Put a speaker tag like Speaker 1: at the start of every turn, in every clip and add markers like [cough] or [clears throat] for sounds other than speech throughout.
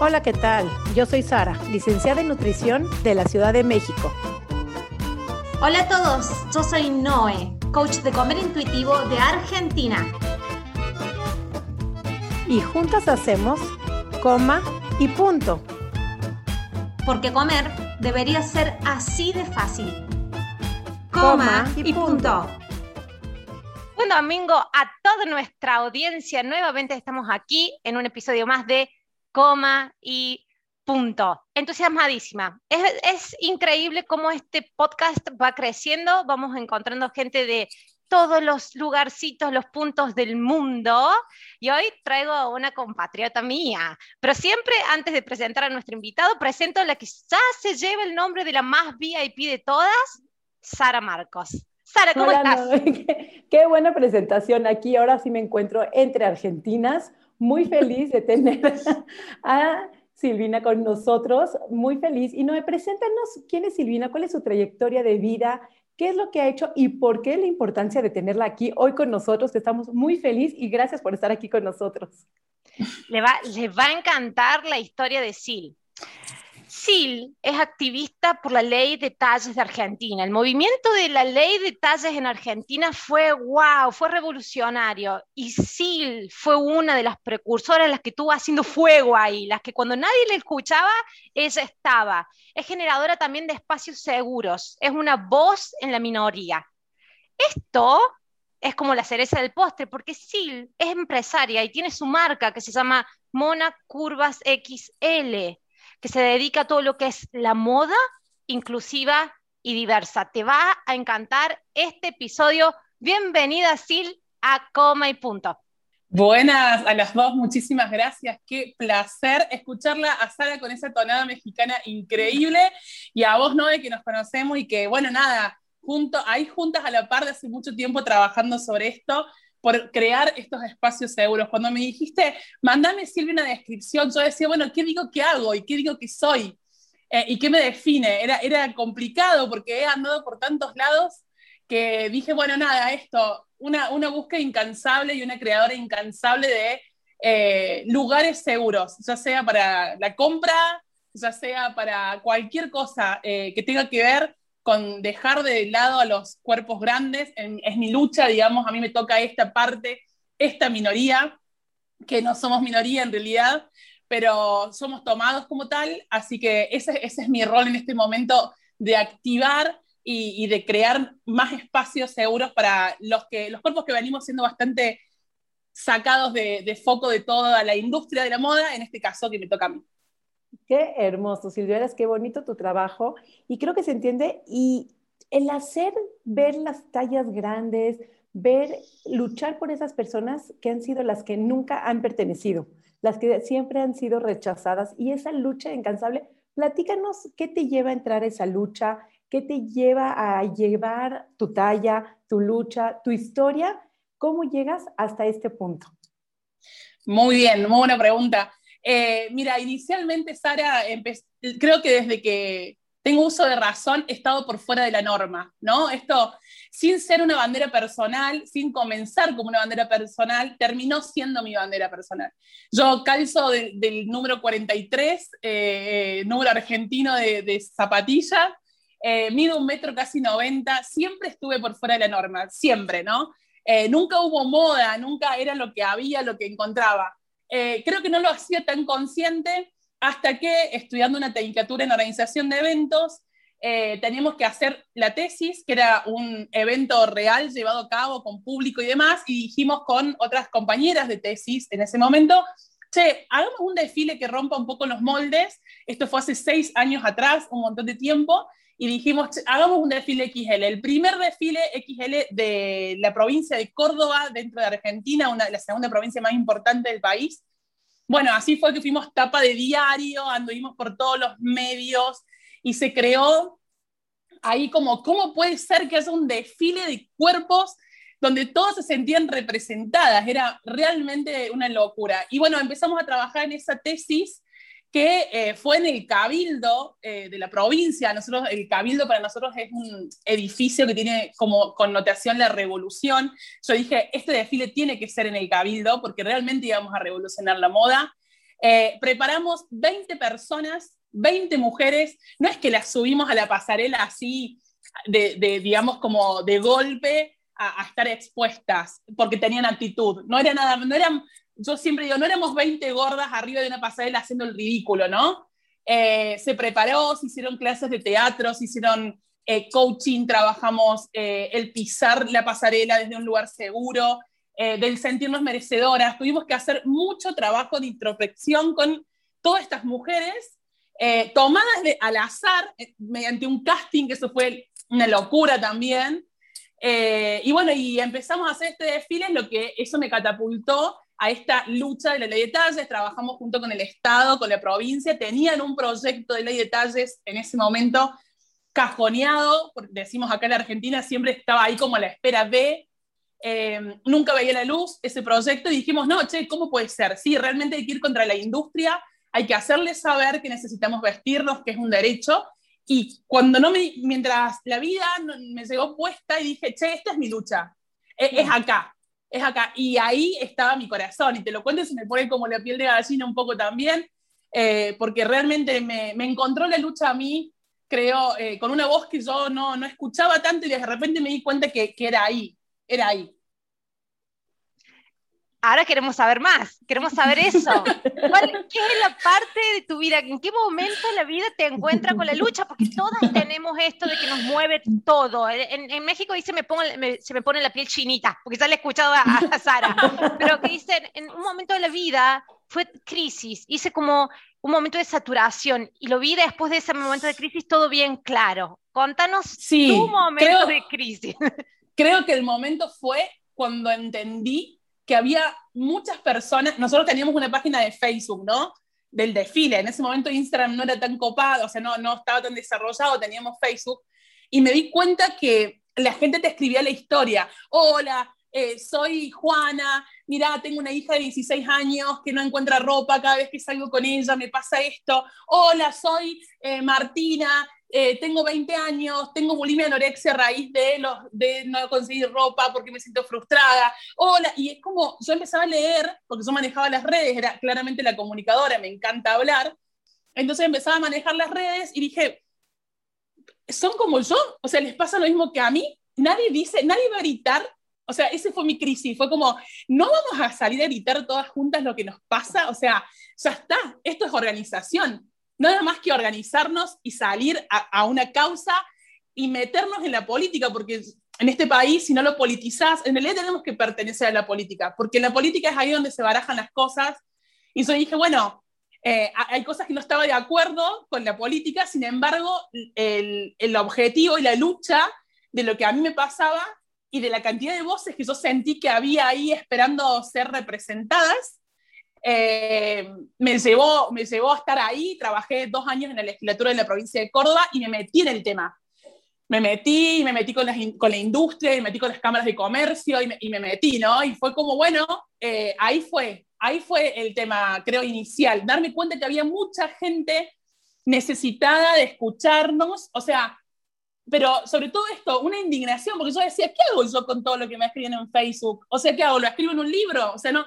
Speaker 1: Hola, ¿qué tal? Yo soy Sara, licenciada en nutrición de la Ciudad de México.
Speaker 2: Hola a todos, yo soy Noé, coach de comer intuitivo de Argentina.
Speaker 1: Y juntas hacemos coma y punto.
Speaker 2: Porque comer debería ser así de fácil. Coma, y, punto.
Speaker 3: Buen domingo a toda nuestra audiencia. Nuevamente estamos aquí en un episodio más de Coma y Punto. Entusiasmadísima. Es, es, increíble cómo este podcast va creciendo. Vamos encontrando gente de todos los lugarcitos, los puntos del mundo. Y hoy traigo a una compatriota mía. Pero siempre, antes de presentar a nuestro invitado, presento a la que ya se lleva el nombre de la más VIP de todas, Sara Marcos. Sara, ¿cómo estás? [laughs]
Speaker 1: qué, buena presentación. Aquí ahora sí me encuentro entre argentinas. Muy feliz de tener [laughs] a Silvina con nosotros. Muy feliz. Y no, preséntanos quién es Silvina, cuál es su trayectoria de vida, qué es lo que ha hecho y por qué la importancia de tenerla aquí hoy con nosotros, estamos muy feliz y gracias por estar aquí con nosotros.
Speaker 3: Le va, le va a encantar la historia de Sil. Sil es activista por la ley de talles de Argentina. El movimiento de la ley de talles en Argentina fue wow, fue revolucionario. Y Sil fue una de las precursoras, las que estuvo haciendo fuego ahí, las que cuando nadie le escuchaba, ella estaba. Es generadora también de espacios seguros, es una voz en la minoría. Esto es como la cereza del postre, porque Sil es empresaria y tiene su marca que se llama Mona Curvas XL que se dedica a todo lo que es la moda inclusiva y diversa. Te va a encantar este episodio. Bienvenida, Sil, a Coma y Punto.
Speaker 4: Buenas a las dos, muchísimas gracias. Qué placer escucharla a Sara con esa tonada mexicana increíble y a vos, Noé, que nos conocemos y que, bueno, nada, junto, ahí juntas a la par de hace mucho tiempo trabajando sobre esto por crear estos espacios seguros. Cuando me dijiste, mándame Silvia una descripción, yo decía, bueno, ¿qué digo que hago y qué digo que soy? Eh, ¿Y qué me define? Era, era complicado porque he andado por tantos lados que dije, bueno, nada, esto, una, una búsqueda incansable y una creadora incansable de eh, lugares seguros, ya sea para la compra, ya sea para cualquier cosa eh, que tenga que ver con dejar de lado a los cuerpos grandes. es mi lucha, digamos, a mí me toca esta parte, esta minoría, que no somos minoría en realidad, pero somos tomados como tal, así que ese, ese es mi rol en este momento de activar y, de crear más espacios seguros para los, que, los cuerpos que venimos siendo bastante sacados de, de foco de toda la industria de la moda, en este caso que me toca a mí.
Speaker 1: Qué hermoso, Silvia, qué bonito tu trabajo. Y creo que se entiende. Y el hacer ver las tallas grandes, ver, luchar por esas personas que han sido las que nunca han pertenecido, las que siempre han sido rechazadas. Y esa lucha incansable, platícanos qué te lleva a entrar a esa lucha, qué te lleva a llevar tu talla, tu lucha, tu historia, cómo llegas hasta este punto.
Speaker 4: Muy bien, muy buena pregunta. Eh, mira, inicialmente, Sara, creo que desde que tengo uso de razón he estado por fuera de la norma, ¿no? Esto, sin ser una bandera personal, sin comenzar como una bandera personal, terminó siendo mi bandera personal. Yo calzo del número 43, eh, número argentino de, zapatilla, eh, mido un metro casi 90, siempre estuve por fuera de la norma, siempre, ¿no? nunca hubo moda, nunca era lo que había, lo que encontraba. Eh, creo que no lo hacía tan consciente hasta que estudiando una tecnicatura en organización de eventos, eh, teníamos que hacer la tesis, que era un evento real llevado a cabo con público y demás, y dijimos con otras compañeras de tesis en ese momento, che, hagamos un desfile que rompa un poco los moldes, esto fue hace seis años atrás, un montón de tiempo, y dijimos, hagamos un desfile XL, el primer desfile XL de la provincia de Córdoba, dentro de Argentina, una, la segunda provincia más importante del país. Bueno, así fue que fuimos tapa de diario, anduvimos por todos los medios y se creó ahí como, ¿cómo puede ser que haya un desfile de cuerpos donde todos se sentían representadas? Era realmente una locura. Y bueno, empezamos a trabajar en esa tesis que eh, fue en el Cabildo eh, de la provincia. Nosotros, el Cabildo para nosotros es un edificio que tiene como connotación la revolución. Yo dije, este desfile tiene que ser en el Cabildo porque realmente íbamos a revolucionar la moda. Eh, preparamos 20 personas, 20 mujeres, no es que las subimos a la pasarela así, de, digamos, como de golpe a, estar expuestas, porque tenían actitud, no era nada, no eran, yo siempre digo, no éramos 20 gordas arriba de una pasarela haciendo el ridículo, ¿no? Eh, se preparó, se hicieron clases de teatro, se hicieron eh, coaching, trabajamos el pisar la pasarela desde un lugar seguro, eh, del sentirnos merecedoras. Tuvimos que hacer mucho trabajo de introspección con todas estas mujeres, eh, tomadas de, al azar, eh, mediante un casting, que eso fue una locura también. y bueno, y empezamos a hacer este desfile, lo que eso me catapultó a esta lucha de la ley de talles, trabajamos junto con el Estado, con la provincia, tenían un proyecto de ley de talles en ese momento cajoneado, decimos acá en la Argentina, siempre estaba ahí como a la espera de, eh, nunca veía la luz ese proyecto y dijimos, no, che, ¿cómo puede ser? Sí, realmente hay que ir contra la industria, hay que hacerles saber que necesitamos vestirnos, que es un derecho. Y cuando no me, mientras la vida me llegó puesta y dije, che, esta es mi lucha, e, es, acá, es acá. Y ahí estaba mi corazón, y te lo cuento se me pone como la piel de gallina un poco también, eh, porque realmente me, me, encontró la lucha a mí, creo, eh, con una voz que yo no, no escuchaba tanto y de repente me di cuenta que, que era ahí, era ahí.
Speaker 3: Ahora queremos saber más, queremos saber eso. [laughs] ¿Qué es la parte de tu vida? ¿En qué momento la vida te encuentra con la lucha? Porque todas tenemos esto de que nos mueve todo. En, México dice, me pongo, se me pone la piel chinita, porque ya le he escuchado a, a Sara, pero que dicen, en un momento de la vida fue crisis, hice como un momento de saturación y lo vi después de ese momento de crisis todo bien claro. Contanos tu momento de crisis.
Speaker 4: Creo que el momento fue cuando entendí que había muchas personas, nosotros teníamos una página de Facebook, ¿no? Del desfile, en ese momento Instagram no era tan copado, o sea, no, no estaba tan desarrollado, teníamos Facebook, y me di cuenta que la gente te escribía la historia, hola, eh, soy Juana, mira, tengo una hija de 16 años que no encuentra ropa, cada vez que salgo con ella me pasa esto, hola, soy eh, Martina, eh, tengo 20 años, tengo bulimia anorexia a raíz de, los, de no conseguir ropa porque me siento frustrada. Hola, y es como, yo empezaba a leer, porque yo manejaba las redes, era claramente la comunicadora, me encanta hablar. Entonces empezaba a manejar las redes y dije, son como yo, o sea, les pasa lo mismo que a mí. Nadie dice, nadie va a gritar. O sea, ese fue mi crisis. Fue como, no vamos a salir a gritar todas juntas lo que nos pasa. O sea, ya está, esto es organización nada más que organizarnos y salir a, una causa y meternos en la política, porque en este país, si no lo politizás, en realidad tenemos que pertenecer a la política, porque la política es ahí donde se barajan las cosas. Y yo dije, bueno, eh, hay cosas que no estaba de acuerdo con la política, sin embargo, el, el, objetivo y la lucha de lo que a mí me pasaba y de la cantidad de voces que yo sentí que había ahí esperando ser representadas, eh, me, llevó, me llevó a estar ahí, trabajé dos años en la legislatura de la provincia de Córdoba y me metí en el tema. Me metí, me metí con, con la industria, me metí con las cámaras de comercio y me, y me metí, ¿no? Y fue como, bueno, eh, ahí fue, ahí fue el tema, creo, inicial, darme cuenta que había mucha gente necesitada de escucharnos, o sea, pero sobre todo esto, una indignación, porque yo decía, ¿qué hago yo con todo lo que me escriben en Facebook? O sea, ¿qué hago? ¿Lo escribo en un libro? O sea, no,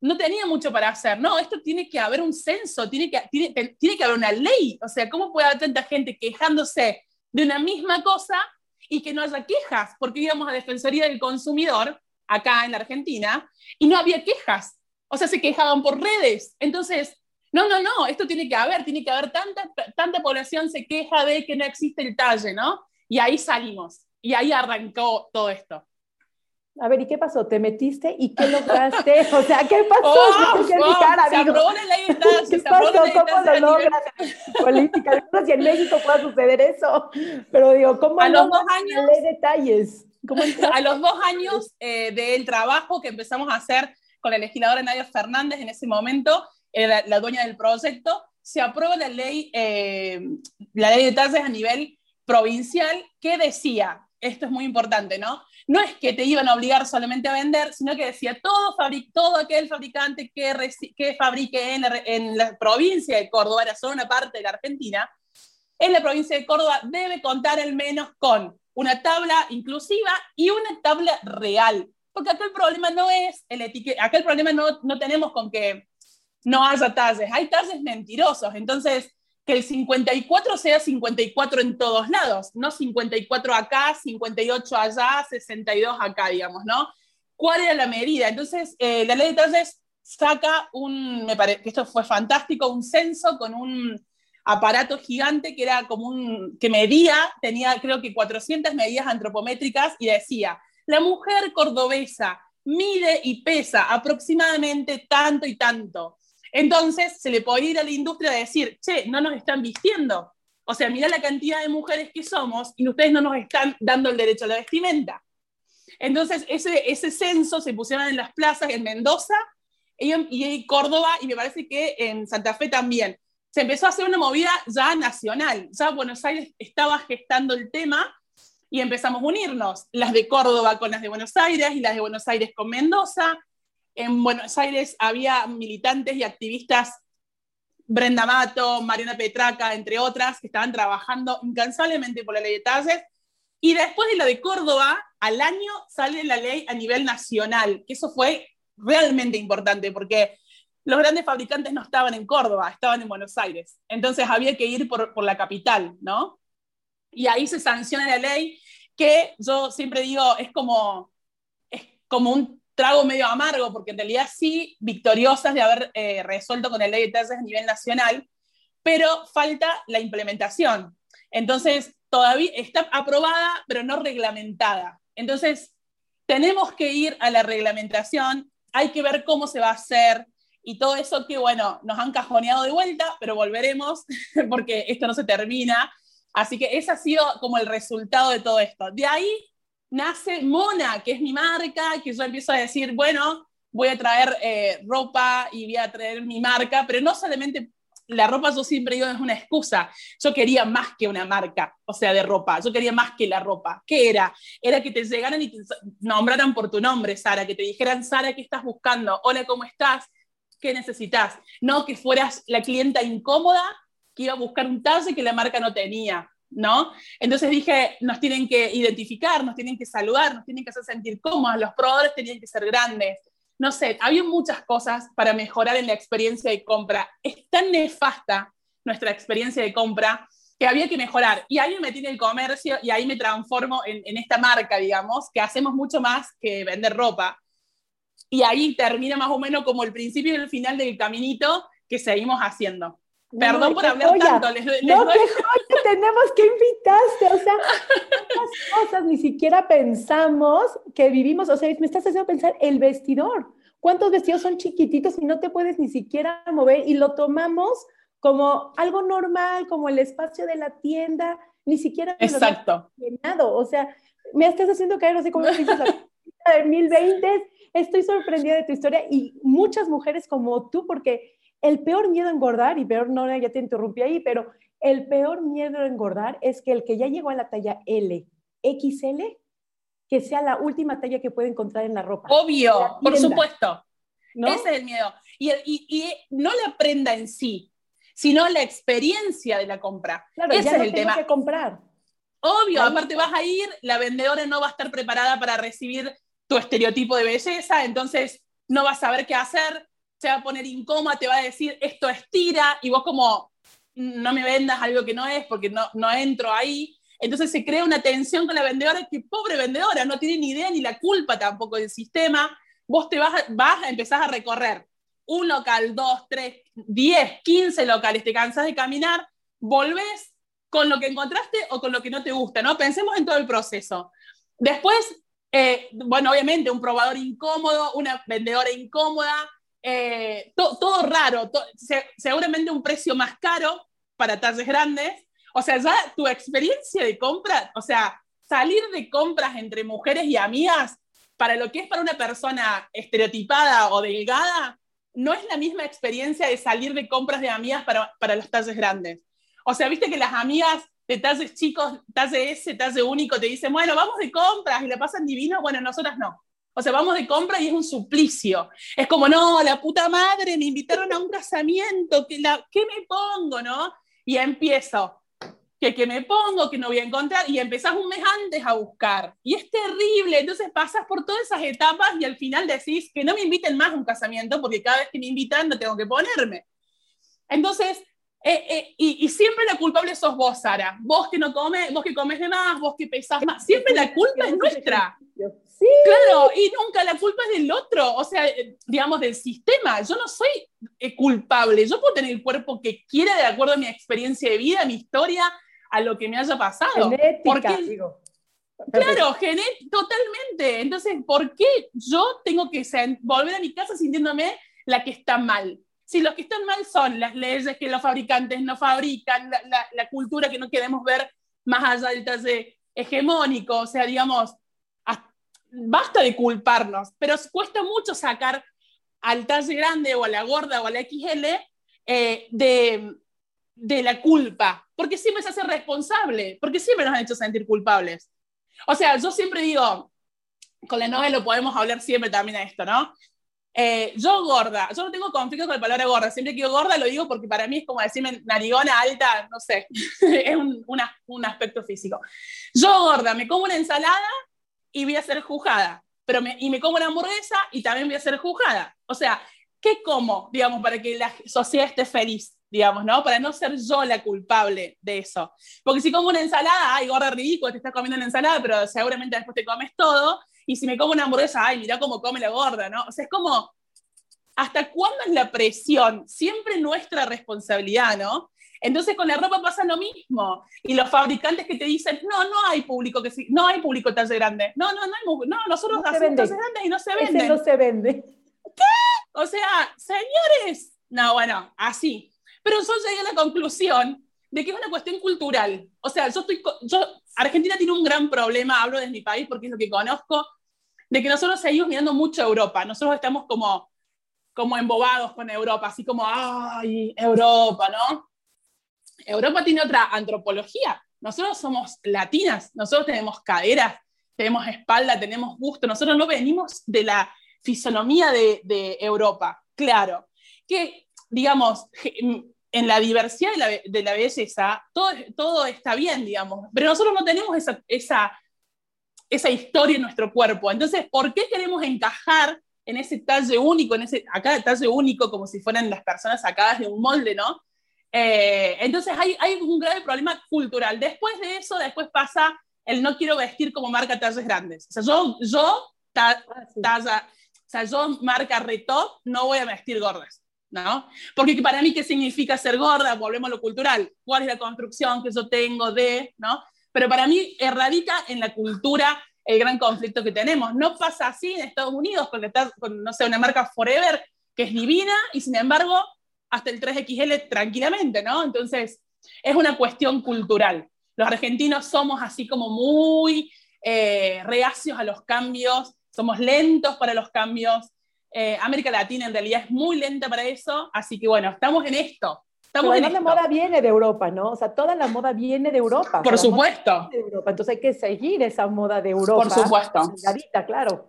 Speaker 4: no tenía mucho para hacer. No, esto tiene que haber un censo, tiene que, tiene, tiene que haber una ley. O sea, ¿cómo puede haber tanta gente quejándose de una misma cosa y que no haya quejas? Porque íbamos a Defensoría del Consumidor, acá en Argentina, y no había quejas. O sea, se quejaban por redes. Entonces, no, no, no, esto tiene que haber, tiene que haber tanta, tanta población se queja de que no existe el talle, ¿no? Y ahí salimos. Y ahí arrancó todo esto.
Speaker 1: A ver, ¿y qué pasó? ¿Te metiste y qué lograste? [laughs] O sea, ¿qué pasó?
Speaker 4: Oh, [laughs] ¿Qué oh, cara, la ley de [laughs] ¿Qué se pasó?
Speaker 1: ¿Cómo lo logras política? No sé si en México pueda suceder eso, pero digo, ¿cómo
Speaker 4: a los dos años,
Speaker 1: ley detalles?
Speaker 4: ¿Cómo a los dos años eh, del trabajo que empezamos a hacer con la legisladora Nadia Fernández en ese momento, era la dueña del proyecto, se aprueba la ley, eh, la ley de talles a nivel provincial que decía, esto es muy importante, ¿no? No es que te iban a obligar solamente a vender, sino que decía todo, aquel fabricante que, que fabrique en la, provincia de Córdoba, era solo una parte de la Argentina, en la provincia de Córdoba debe contar al menos con una tabla inclusiva y una tabla real. Porque aquel problema no es el etiquete, aquel problema no, no tenemos con que no haya talles. Hay talles mentirosos. Entonces, que el 54 sea 54 en todos lados, no 54 acá, 58 allá, 62 acá, digamos, ¿no? ¿Cuál era la medida? Entonces, eh, la ley de talles saca un, me parece que esto fue fantástico, un censo con un aparato gigante que era como un, que medía, tenía creo que 400 medidas antropométricas y decía, la mujer cordobesa mide y pesa aproximadamente tanto y tanto. Entonces se le puede ir a la industria a decir, che, no nos están vistiendo. O sea, mira la cantidad de mujeres que somos y ustedes no nos están dando el derecho a la vestimenta. Entonces, ese, ese censo se pusieron en las plazas en Mendoza y en, Córdoba y me parece que en Santa Fe también. Se empezó a hacer una movida ya nacional. Ya Buenos Aires estaba gestando el tema y empezamos a unirnos. Las de Córdoba con las de Buenos Aires y las de Buenos Aires con Mendoza en Buenos Aires había militantes y activistas, Brenda Mato, Mariana Petraca, entre otras, que estaban trabajando incansablemente por la ley de talles. Y después de la de Córdoba, al año sale la ley a nivel nacional, que eso fue realmente importante porque los grandes fabricantes no estaban en Córdoba, estaban en Buenos Aires. Entonces había que ir por, por la capital, ¿no? Y ahí se sanciona la ley que yo siempre digo es como, es como un trago medio amargo, porque en realidad sí, victoriosas de haber eh, resuelto con el ley de tasas a nivel nacional, pero falta la implementación. Entonces, todavía está aprobada, pero no reglamentada. Entonces, tenemos que ir a la reglamentación, hay que ver cómo se va a hacer y todo eso que, bueno, nos han cajoneado de vuelta, pero volveremos [laughs] porque esto no se termina. Así que ese ha sido como el resultado de todo esto. De ahí nace Mona, que es mi marca, que yo empiezo a decir, bueno, voy a traer eh, ropa y voy a traer mi marca, pero no solamente la ropa, yo siempre digo, es una excusa. Yo quería más que una marca, o sea, de ropa. Yo quería más que la ropa. ¿Qué era? Era que te llegaran y te nombraran por tu nombre, Sara, que te dijeran, Sara, ¿qué estás buscando? Hola, ¿cómo estás? ¿Qué necesitas? No que fueras la clienta incómoda que iba a buscar un talle que la marca no tenía. ¿No? Entonces dije, nos tienen que identificar, nos tienen que saludar, nos tienen que hacer sentir cómodos, los probadores tenían que ser grandes. No sé, había muchas cosas para mejorar en la experiencia de compra. Es tan nefasta nuestra experiencia de compra que había que mejorar. Y ahí me en el comercio y ahí me transformo en, en esta marca, digamos, que hacemos mucho más que vender ropa. Y ahí termina más o menos como el principio y el final del caminito que seguimos haciendo. Perdón por hablar tanto. Les,
Speaker 1: no, qué joya tenemos que invitaste. O sea, estas cosas ni siquiera pensamos que vivimos. O sea, me estás haciendo pensar el vestidor. ¿Cuántos vestidos son chiquititos y no te puedes ni siquiera mover? Y lo tomamos como algo normal, como el espacio de la tienda. Ni siquiera.
Speaker 4: Exacto.
Speaker 1: O sea, me estás haciendo caer, no sé cómo dices, la [laughs] de 1020. Estoy sorprendida de tu historia y muchas mujeres como tú, porque el peor miedo a engordar, y peor no, ya te interrumpí ahí, pero el peor miedo a engordar es que el que ya llegó a la talla L, XL, que sea la última talla que puede encontrar en la ropa.
Speaker 4: Obvio, por supuesto. Ese es el miedo. Y, y, no la prenda en sí, sino la experiencia de la compra.
Speaker 1: Claro, Ese es el tema. que comprar.
Speaker 4: Obvio, aparte vas a ir, la vendedora no va a estar preparada para recibir tu estereotipo de belleza, entonces no vas a saber qué hacer, se va a poner incómoda, te va a decir esto estira y vos como no me vendas algo que no es porque no, no entro ahí. Entonces se crea una tensión con la vendedora que pobre vendedora, no tiene ni idea ni la culpa tampoco del sistema. Vos te vas, vas a empezar a recorrer un local, dos, tres, diez, quince locales, te cansas de caminar, volvés con lo que encontraste o con lo que no te gusta, ¿no? Pensemos en todo el proceso. Después, eh, bueno, obviamente un probador incómodo, una vendedora incómoda, eh, todo raro, seguramente un precio más caro para talles grandes. O sea, ya tu experiencia de compra, o sea, salir de compras entre mujeres y amigas, para lo que es para una persona estereotipada o delgada, no es la misma experiencia de salir de compras de amigas para, para los talles grandes. O sea, viste que las amigas de talles chicos, talle S, talle único, te dicen, bueno, vamos de compras y la pasan divino, bueno, nosotras no. O sea, vamos de compra y es un suplicio. Es como, no, la puta madre, me invitaron a un casamiento, ¿qué, la, ¿qué me pongo, no? Y empiezo. que, que me pongo, que no voy a encontrar, y empezás un mes antes a buscar. Y es terrible, entonces pasas por todas esas etapas y al final decís que no me inviten más a un casamiento porque cada vez que me invitan no tengo que ponerme. Entonces, eh, eh, y, y, siempre la culpable sos vos, Sara. Vos que no comes, vos que comes de más, vos que pesás más. Siempre la culpa es nuestra. Sí. Claro, y nunca la culpa es del otro, o sea, eh, digamos, del sistema. Yo no soy culpable. Yo puedo tener el cuerpo que quiera de acuerdo a mi experiencia de vida, mi historia, a lo que me haya pasado.
Speaker 1: Genética, porque, digo.
Speaker 4: Claro, totalmente. Entonces, ¿por qué yo tengo que volver a mi casa sintiéndome la que está mal? Si los que están mal son las leyes que los fabricantes no fabrican, la, cultura que no queremos ver más allá del talle hegemónico, o sea, digamos, basta de culparnos, pero cuesta mucho sacar al talle grande o a la gorda o a la XL eh, de, de la culpa, porque siempre se hace responsable, porque siempre nos han hecho sentir culpables. O sea, yo siempre digo, con la novela lo podemos hablar siempre también de esto, ¿no? Eh, yo gorda, yo no tengo conflicto con la palabra gorda, siempre que digo gorda lo digo porque para mí es como decirme narigona alta, no sé, [laughs] es un, un, aspecto físico. Yo gorda, me como una ensalada y voy a ser juzgada, pero me, y me como una hamburguesa y también voy a ser juzgada. O sea, ¿qué como, digamos, para que la sociedad esté feliz? digamos, ¿no? Para no ser yo la culpable de eso. Porque si como una ensalada, ay, gorda ridícula, te estás comiendo una ensalada, pero seguramente después te comes todo. Y si me como una hamburguesa, ay, mira cómo come la gorda, ¿no? O sea, es como, ¿hasta cuándo es la presión? Siempre nuestra responsabilidad, ¿no? Entonces con la ropa pasa lo mismo. Y los fabricantes que te dicen, no, no hay público que sí, no hay público talle grande. No, no, no hay no, nosotros hacemos talles grandes y no se venden.
Speaker 1: no se vende.
Speaker 4: ¿Qué? O sea, señores, no, bueno, así. Pero yo llegué a la conclusión de que es una cuestión cultural. O sea, yo estoy, yo, Argentina tiene un gran problema, hablo desde mi país porque es lo que conozco, de que nosotros seguimos mirando mucho a Europa. Nosotros estamos como, como embobados con Europa, así como, ay, Europa, ¿no? Europa tiene otra antropología. Nosotros somos latinas, nosotros tenemos caderas, tenemos espalda, tenemos gusto. Nosotros no venimos de la fisonomía de, Europa, claro. Que digamos, en la diversidad de la, de la belleza, todo, todo, está bien, digamos, pero nosotros no tenemos esa, esa, esa, historia en nuestro cuerpo. Entonces, ¿por qué queremos encajar en ese talle único, en ese, acá talle único, como si fueran las personas sacadas de un molde, ¿no? Eh, entonces hay, hay, un grave problema cultural. Después de eso, después pasa el no quiero vestir como marca talles grandes. O sea, yo, yo ah, talla, o sea, yo marca retop, no voy a vestir gordas. ¿no? Porque para mí, ¿qué significa ser gorda? Volvemos a lo cultural. ¿Cuál es la construcción que yo tengo de, ¿no? Pero para mí radica en la cultura el gran conflicto que tenemos. No pasa así en Estados Unidos, porque está con, no sé, una marca Forever que es divina y sin embargo hasta el 3XL tranquilamente, ¿no? Entonces, es una cuestión cultural. Los argentinos somos así como muy eh, reacios a los cambios, somos lentos para los cambios, eh, América Latina en realidad es muy lenta para eso, así que bueno, estamos en esto. Estamos
Speaker 1: en la moda viene de Europa, ¿no? O sea, toda la moda viene de Europa.
Speaker 4: Por supuesto.
Speaker 1: Europa. Entonces hay que seguir esa moda de Europa.
Speaker 4: Por supuesto.
Speaker 1: claro.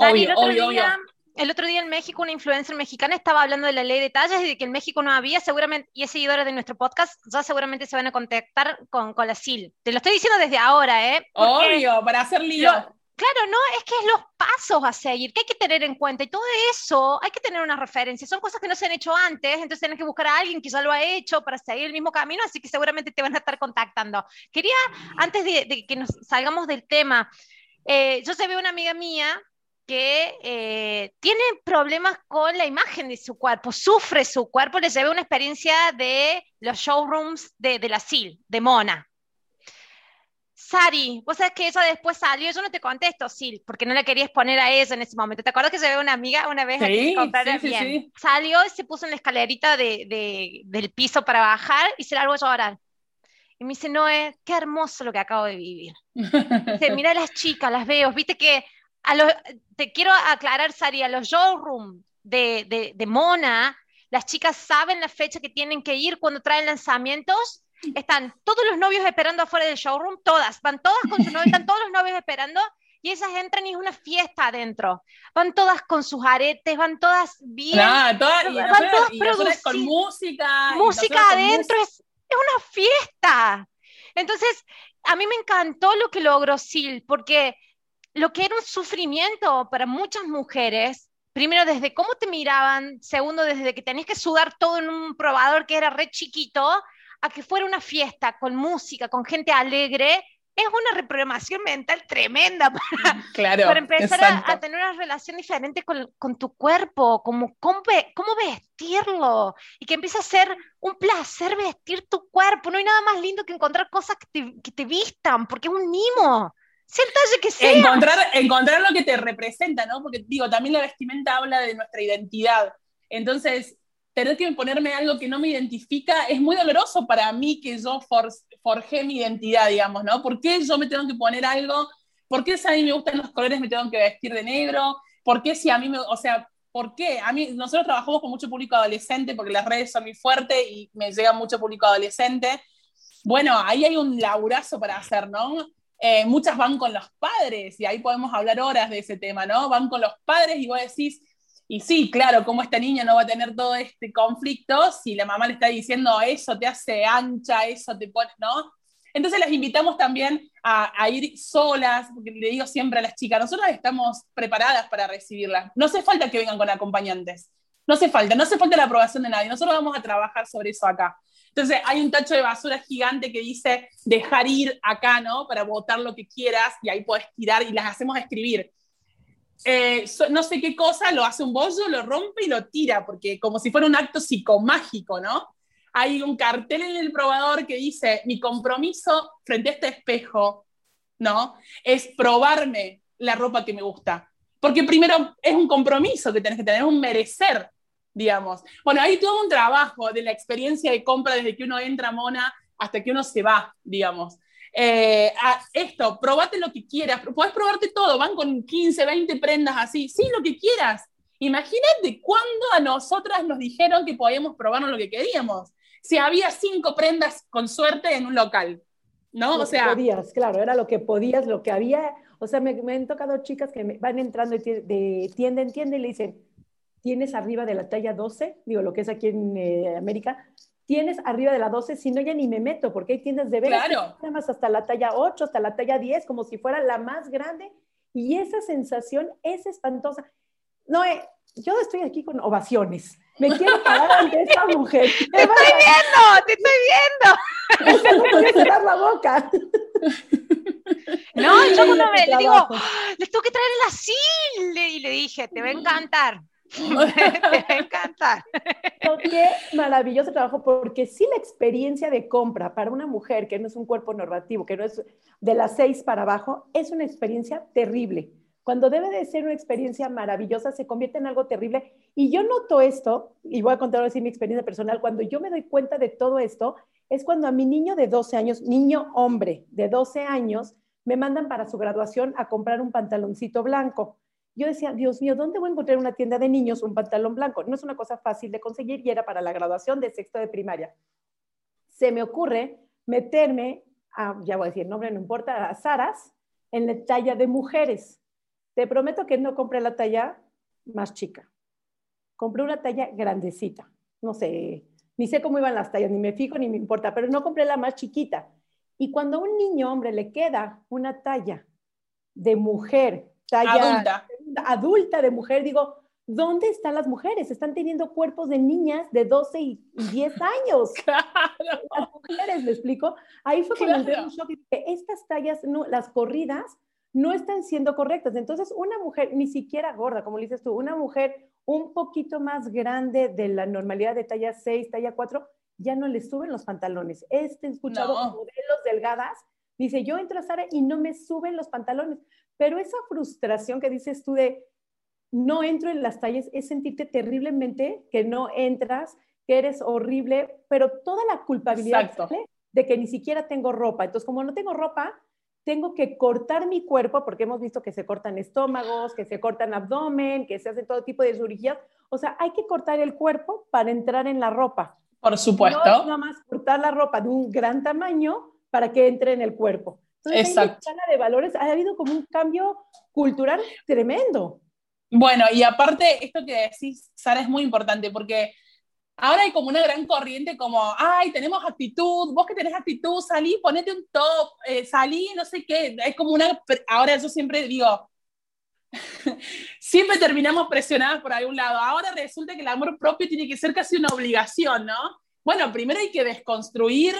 Speaker 3: el, otro día, el otro día en México una influencer mexicana estaba hablando de la ley de tallas y de que en México no había, seguramente, y es seguidora de nuestro podcast, ya seguramente se van a contactar con, con la SIL. Te lo estoy diciendo desde ahora, ¿eh?
Speaker 4: Obvio, para hacer lío.
Speaker 3: Claro, no, es que es los pasos a seguir, que hay que tener en cuenta y todo eso hay que tener una referencia. Son cosas que no se han hecho antes, entonces tienes que buscar a alguien que ya lo ha hecho para seguir el mismo camino, así que seguramente te van a estar contactando. Quería, antes de, que nos salgamos del tema, eh, yo se ve una amiga mía que eh, tiene problemas con la imagen de su cuerpo, sufre su cuerpo, le llevé una experiencia de los showrooms de, de la SIL, de Mona. Sari, vos sabés que eso después salió, yo no te contesto, sí, porque no le querías poner a ella en ese momento. ¿Te acuerdas que ve una amiga una vez
Speaker 4: sí, comprar sí, bien?
Speaker 3: Salió y se puso en la escalerita de, del piso para bajar y se largó a llorar. Y me dice, Noé, qué hermoso lo que acabo de vivir. [laughs] Dice, mira las chicas, las veo, viste que a los, te quiero aclarar, Sari, a los showrooms de, de, de Mona, las chicas saben la fecha que tienen que ir cuando traen lanzamientos están todos los novios esperando afuera del showroom, todas, van todas con su novio, están todos los novios esperando y esas entran y es una fiesta adentro. Van todas con sus aretes, van todas bien.
Speaker 4: van todas
Speaker 3: con
Speaker 4: música.
Speaker 3: Música adentro, Es, es, una fiesta. Entonces, a mí me encantó lo que logró Sil, porque lo que era un sufrimiento para muchas mujeres, primero desde cómo te miraban, segundo desde que tenías que sudar todo en un probador que era re chiquito, a que fuera una fiesta con música, con gente alegre, es una reprogramación mental tremenda [laughs] para,
Speaker 4: claro,
Speaker 3: para empezar a, tener una relación diferente con, con tu cuerpo, como cómo, cómo, vestirlo, y que empieza a ser un placer vestir tu cuerpo. No hay nada más lindo que encontrar cosas que te, que te vistan, porque es un mimo. Que sea.
Speaker 4: Encontrar, encontrar lo que te representa, ¿no? Porque digo, también la vestimenta habla de nuestra identidad. Entonces, tener que ponerme algo que no me identifica es muy doloroso para mí que yo forjé mi identidad, digamos, ¿no? ¿Por qué yo me tengo que poner algo? ¿Por qué si a mí me gustan los colores me tengo que vestir de negro? ¿Por qué si a mí me, o sea, ¿por qué? A mí, nosotros trabajamos con mucho público adolescente porque las redes son muy fuertes y me llega mucho público adolescente. Bueno, ahí hay un laburazo para hacer, ¿no? Eh, muchas van con los padres y ahí podemos hablar horas de ese tema, ¿no? Van con los padres y vos decís, y sí, claro, ¿cómo esta niña no va a tener todo este conflicto si la mamá le está diciendo eso te hace ancha, eso te pone, ¿no? Entonces las invitamos también a, ir solas, porque le digo siempre a las chicas, nosotros estamos preparadas para recibirlas. No hace falta que vengan con acompañantes. No hace falta, no hace falta la aprobación de nadie. Nosotros vamos a trabajar sobre eso acá. Entonces hay un tacho de basura gigante que dice dejar ir acá, ¿no? Para votar lo que quieras y ahí puedes tirar y las hacemos escribir. Eh, no sé qué cosa, lo hace un bollo, lo rompe y lo tira, porque como si fuera un acto psicomágico, ¿no? Hay un cartel en el probador que dice, mi compromiso frente a este espejo, ¿no? Es probarme la ropa que me gusta. Porque primero es un compromiso que tenés que tener, un merecer, digamos. Bueno, hay todo un trabajo de la experiencia de compra desde que uno entra mona hasta que uno se va, digamos. Eh, esto, probate lo que quieras, puedes probarte todo, van con 15, 20 prendas así, sí, lo que quieras. Imagínate cuándo a nosotras nos dijeron que podíamos probarnos lo que queríamos. Si había cinco prendas con suerte en un local, ¿no?
Speaker 1: o sea. Podías, claro, era lo que podías, lo que había. O sea, me, han tocado chicas que van entrando de tienda en tienda y le dicen, ¿tienes arriba de la talla 12? Digo, lo que es aquí en eh, América, tienes arriba de la 12, si no ya ni me meto, porque hay tiendas de veras
Speaker 4: claro.
Speaker 1: más hasta la talla 8, hasta la talla 10, como si fuera la más grande, y esa sensación es espantosa. No, eh, yo estoy aquí con ovaciones. Me quiero parar ante [laughs] esta mujer.
Speaker 3: ¡Te estoy viendo! ¡Te estoy
Speaker 1: viendo! No puedo cerrar la boca.
Speaker 3: No, yo cuando me le digo, ah, les tengo que traer el asil, y le dije, te va a encantar. [laughs] Me encanta.
Speaker 1: Qué maravilloso trabajo, porque sí la experiencia de compra para una mujer que no es un cuerpo normativo, que no es de las seis para abajo, es una experiencia terrible. Cuando debe de ser una experiencia maravillosa, se convierte en algo terrible. Y yo noto esto, y voy a contar así mi experiencia personal, cuando yo me doy cuenta de todo esto, es cuando a mi niño de 12 años, niño hombre de 12 años, me mandan para su graduación a comprar un pantaloncito blanco yo decía, Dios mío, ¿dónde voy a encontrar una tienda de niños un pantalón blanco? No es una cosa fácil de conseguir y era para la graduación de sexto de primaria. Se me ocurre meterme, a, ya voy a decir nombre, no importa, a Saras, en la talla de mujeres. Te prometo que no compré la talla más chica. Compré una talla grandecita. No sé, ni sé cómo iban las tallas, ni me fijo, ni me importa, pero no compré la más chiquita. Y cuando a un niño hombre le queda una talla de mujer
Speaker 4: adulta.
Speaker 1: Adulta de mujer, digo, ¿dónde están las mujeres? Están teniendo cuerpos de niñas de 12 y 10 [laughs] años. Claro. Las mujeres, ¿me explico? Ahí fue cuando claro. un shock que estas tallas, no, las corridas, no están siendo correctas. Entonces, una mujer, ni siquiera gorda, como le dices tú, una mujer un poquito más grande de la normalidad de talla 6, talla 4, ya no le suben los pantalones. Este escuchado modelos delgadas, dice, yo entro a Sara y no me suben los pantalones. Pero esa frustración que dices tú de no entro en las tallas es sentirte terriblemente que no entras, que eres horrible, pero toda la culpabilidad de que ni siquiera tengo ropa. Entonces, como no tengo ropa, tengo que cortar mi cuerpo, porque hemos visto que se cortan estómagos, que se cortan abdomen, que se hacen todo tipo de cirugías. O sea, hay que cortar el cuerpo para entrar en la ropa.
Speaker 4: Por supuesto.
Speaker 1: No nada más cortar la ropa de un gran tamaño para que entre en el cuerpo. Entonces, Exacto. de valores, ha habido como un cambio cultural tremendo.
Speaker 4: Bueno, y aparte, esto que decís, Sara, es muy importante porque Ahora hay como una gran corriente como, ay, tenemos actitud, vos que tenés actitud, salí, ponete un top, eh, salí, no sé qué. Es como una, ahora yo siempre digo, [laughs] siempre terminamos presionadas por algún lado. Ahora resulta que el amor propio tiene que ser casi una obligación, ¿no? Bueno, primero hay que desconstruir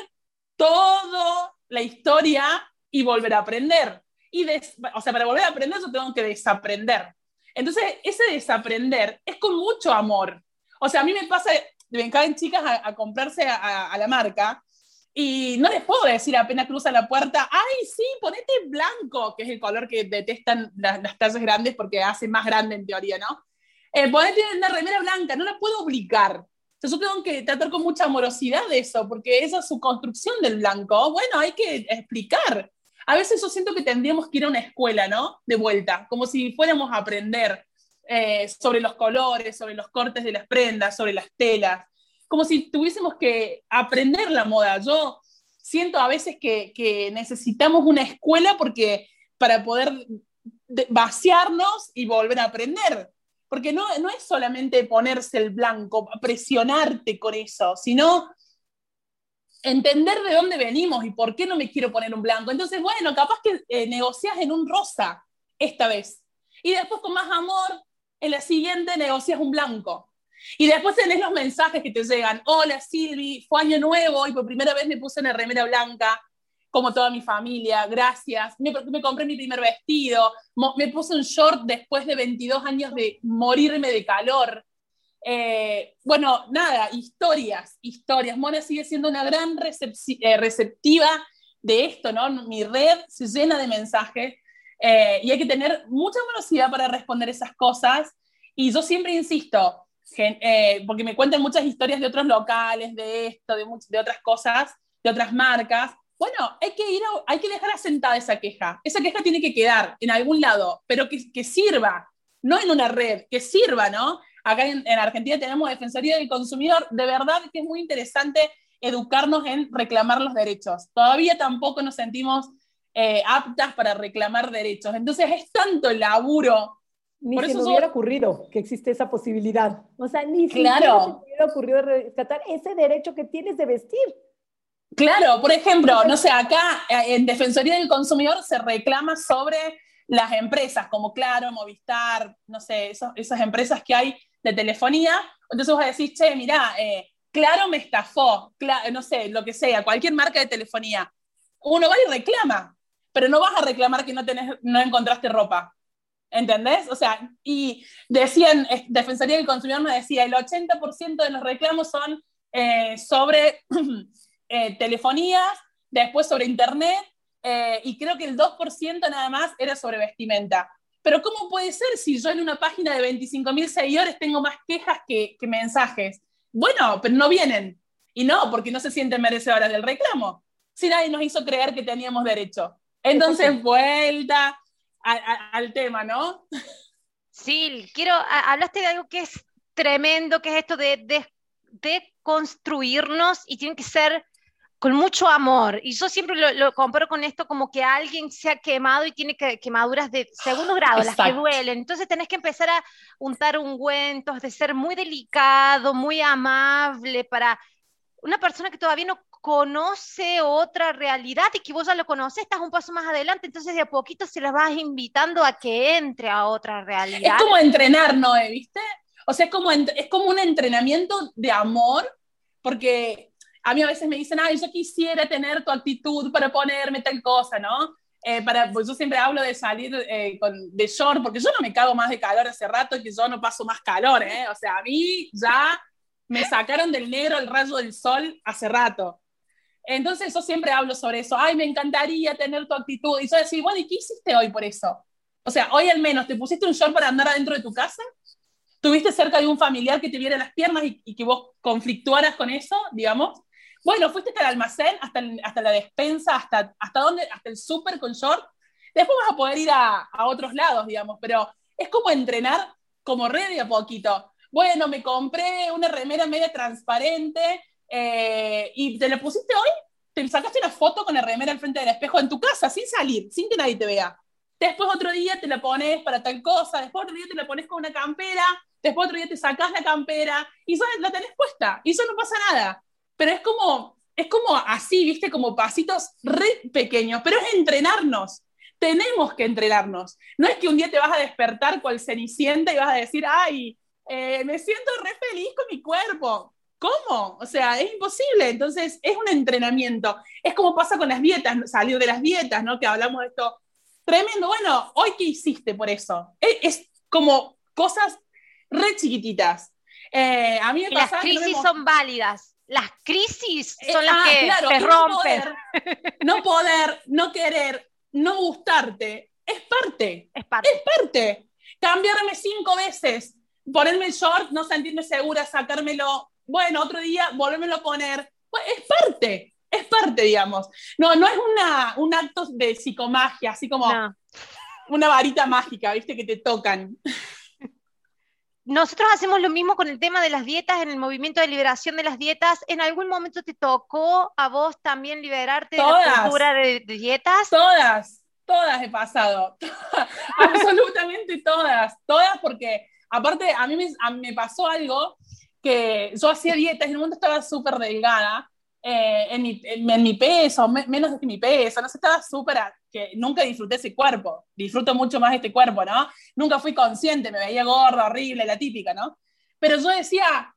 Speaker 4: toda la historia y volver a aprender. Y o sea, para volver a aprender yo tengo que desaprender. Entonces, ese desaprender es con mucho amor. O sea, a mí me pasa, me caen chicas a, comprarse a, la marca y no les puedo decir apenas cruzan la puerta, ay, sí, ponete blanco, que es el color que detestan las, las tallas grandes porque hace más grande en teoría, ¿no? Eh, ponete una remera blanca, no la puedo obligar. Entonces yo tengo que tratar con mucha amorosidad eso, porque esa es su construcción del blanco. Bueno, hay que explicar. A veces yo siento que tendríamos que ir a una escuela, ¿no? De vuelta, como si fuéramos a aprender eh, sobre los colores, sobre los cortes de las prendas, sobre las telas, como si tuviésemos que aprender la moda. Yo siento a veces que, necesitamos una escuela porque para poder vaciarnos y volver a aprender. Porque no, no es solamente ponerse el blanco, presionarte con eso, sino entender de dónde venimos y por qué no me quiero poner un blanco. Entonces, bueno, capaz que eh, negocias en un rosa esta vez. Y después con más amor en la siguiente negocias un blanco. Y después tenés los mensajes que te llegan. Hola Silvi, fue año nuevo y por primera vez me puse una remera blanca, como toda mi familia, gracias. Me, me compré mi primer vestido, me puse un short después de 22 años de morirme de calor. Eh, bueno, nada, historias, historias. Mona sigue siendo una gran eh, receptiva de esto, ¿no? Mi red se llena de mensajes eh, y hay que tener mucha velocidad para responder esas cosas. Y yo siempre insisto, eh, porque me cuentan muchas historias de otros locales, de esto, de, de otras cosas, de otras marcas. Bueno, hay que, ir hay que dejar asentada esa queja. Esa queja tiene que quedar en algún lado, pero que, que sirva, no en una red, que sirva, ¿no? Acá en, en Argentina tenemos Defensoría del Consumidor. De verdad que es muy interesante educarnos en reclamar los derechos. Todavía tampoco nos sentimos eh, aptas para reclamar derechos. Entonces es tanto el laburo.
Speaker 1: Ni Por se eso me hubiera ocurrido que existe esa posibilidad. O sea, ni claro. se me hubiera ocurrido rescatar ese derecho que tienes de vestir.
Speaker 4: Claro, por ejemplo, no sé, acá eh, en Defensoría del Consumidor se reclama sobre las empresas como Claro, Movistar, no sé, esas empresas que hay de telefonía. Entonces vos decís, che, mirá, eh, Claro me estafó, no sé, lo que sea, cualquier marca de telefonía. Uno va y reclama pero no vas a reclamar que no, tenés, no encontraste ropa. ¿Entendés? O sea, y decían, Defensoría del Consumidor me decía, el 80% de los reclamos son eh, sobre [clears throat] eh, telefonías, después sobre internet, eh, y creo que el 2% nada más era sobre vestimenta. Pero ¿cómo puede ser si yo en una página de 25.000 seguidores tengo más quejas que, que mensajes? Bueno, pero no vienen. Y no, porque no se sienten merecedoras del reclamo. Si nadie nos hizo creer que teníamos derecho. Entonces, vuelta al tema, ¿no?
Speaker 3: Sí, quiero, hablaste de algo que es tremendo, que es esto de, de, construirnos y tiene que ser con mucho amor. Y yo siempre lo, comparo con esto como que alguien se ha quemado y tiene quemaduras de segundo [gasps] grado, las que duelen. Entonces tenés que empezar a untar ungüentos, de ser muy delicado, muy amable para una persona que todavía no conoce otra realidad y que vos ya lo conoces, estás un paso más adelante, entonces de a poquito se las vas invitando a que entre a otra realidad.
Speaker 4: Es como entrenar, Noé, ¿viste? O sea, es como, es como un entrenamiento de amor, porque a mí a veces me dicen, ay, yo quisiera tener tu actitud para ponerme tal cosa, ¿no? Eh, para, pues yo siempre hablo de salir eh, con, de short, porque yo no me cago más de calor hace rato y que yo no paso más calor, ¿eh? O sea, a mí ya me sacaron del negro el rayo del sol hace rato. Entonces yo siempre hablo sobre eso, ay, me encantaría tener tu actitud. Y yo decía, bueno, ¿y qué hiciste hoy por eso? O sea, hoy al menos, ¿te pusiste un short para andar adentro de tu casa? ¿Tuviste cerca de un familiar que te viera las piernas y, que vos conflictuaras con eso, digamos? Bueno, fuiste hasta el almacén, hasta, hasta la despensa, hasta, hasta, dónde, hasta el súper con short. Después vas a poder ir a, a otros lados, digamos, pero es como entrenar como red de a poquito. Bueno, me compré una remera media transparente eh, y te la pusiste hoy, te sacaste una foto con la remera al frente del espejo en tu casa, sin salir, sin que nadie te vea. Después otro día te la pones para tal cosa, después otro día te la pones con una campera después otro día te sacás la campera y eso la tenés puesta y eso no pasa nada. Pero es como, es como así, viste, como pasitos re pequeños, pero es entrenarnos. Tenemos que entrenarnos. No es que un día te vas a despertar cual cenicienta y vas a decir, ay, eh, me siento re feliz con mi cuerpo. ¿Cómo? O sea, es imposible. Entonces, es un entrenamiento. Es como pasa con las dietas, salir de las dietas, ¿no? Que hablamos de esto. Tremendo. Bueno, ¿hoy qué hiciste por eso? Es, como cosas re chiquititas.
Speaker 3: Eh, a mí me pasa las crisis son válidas. Las crisis eh, son las ah, que te rompen.
Speaker 4: No poder, no querer, no gustarte, es parte.
Speaker 3: Es parte.
Speaker 4: Es parte. Cambiarme cinco veces, ponerme el short, no sentirme segura, sacármelo bueno, otro día volvérmelo a poner. Pues, es parte, es parte, digamos. No, no es una, un acto de psicomagia, así como una varita mágica, ¿viste? Que te tocan.
Speaker 3: Nosotros hacemos lo mismo con el tema de las dietas, en el movimiento de liberación de las dietas. ¿En algún momento te tocó a vos también liberarte de la cultura de, dietas?
Speaker 4: Todas, todas he pasado. [laughs] Absolutamente todas, todas porque aparte a mí me, a me pasó algo que yo hacía dietas y en un momento estaba súper delgada, eh, en, mi, en, mi, peso, menos de mi peso, no sé, estaba súper, que nunca disfruté ese cuerpo, disfruto mucho más este cuerpo, ¿no? Nunca fui consciente, me veía gorda, horrible, la típica, ¿no? Pero yo decía,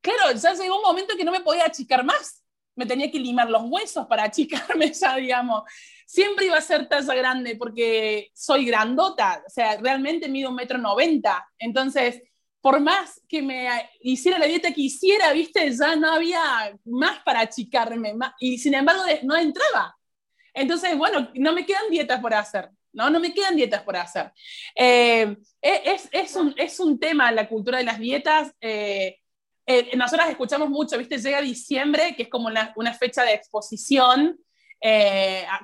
Speaker 4: claro, ya llegó un momento que no me podía achicar más, me tenía que limar los huesos para [laughs] achicarme ya, digamos. Siempre iba a ser talla grande porque soy grandota, o sea, realmente mido un metro noventa, entonces por más que me hiciera la dieta que hiciera, viste, ya no había más para achicarme, y sin embargo no entraba. Entonces, bueno, no me quedan dietas por hacer, ¿no? No me quedan dietas por hacer. Eh, es, es, un, es, un, tema la cultura de las dietas. Eh, eh, nosotras escuchamos mucho, viste, llega diciembre, que es como una, una fecha de exposición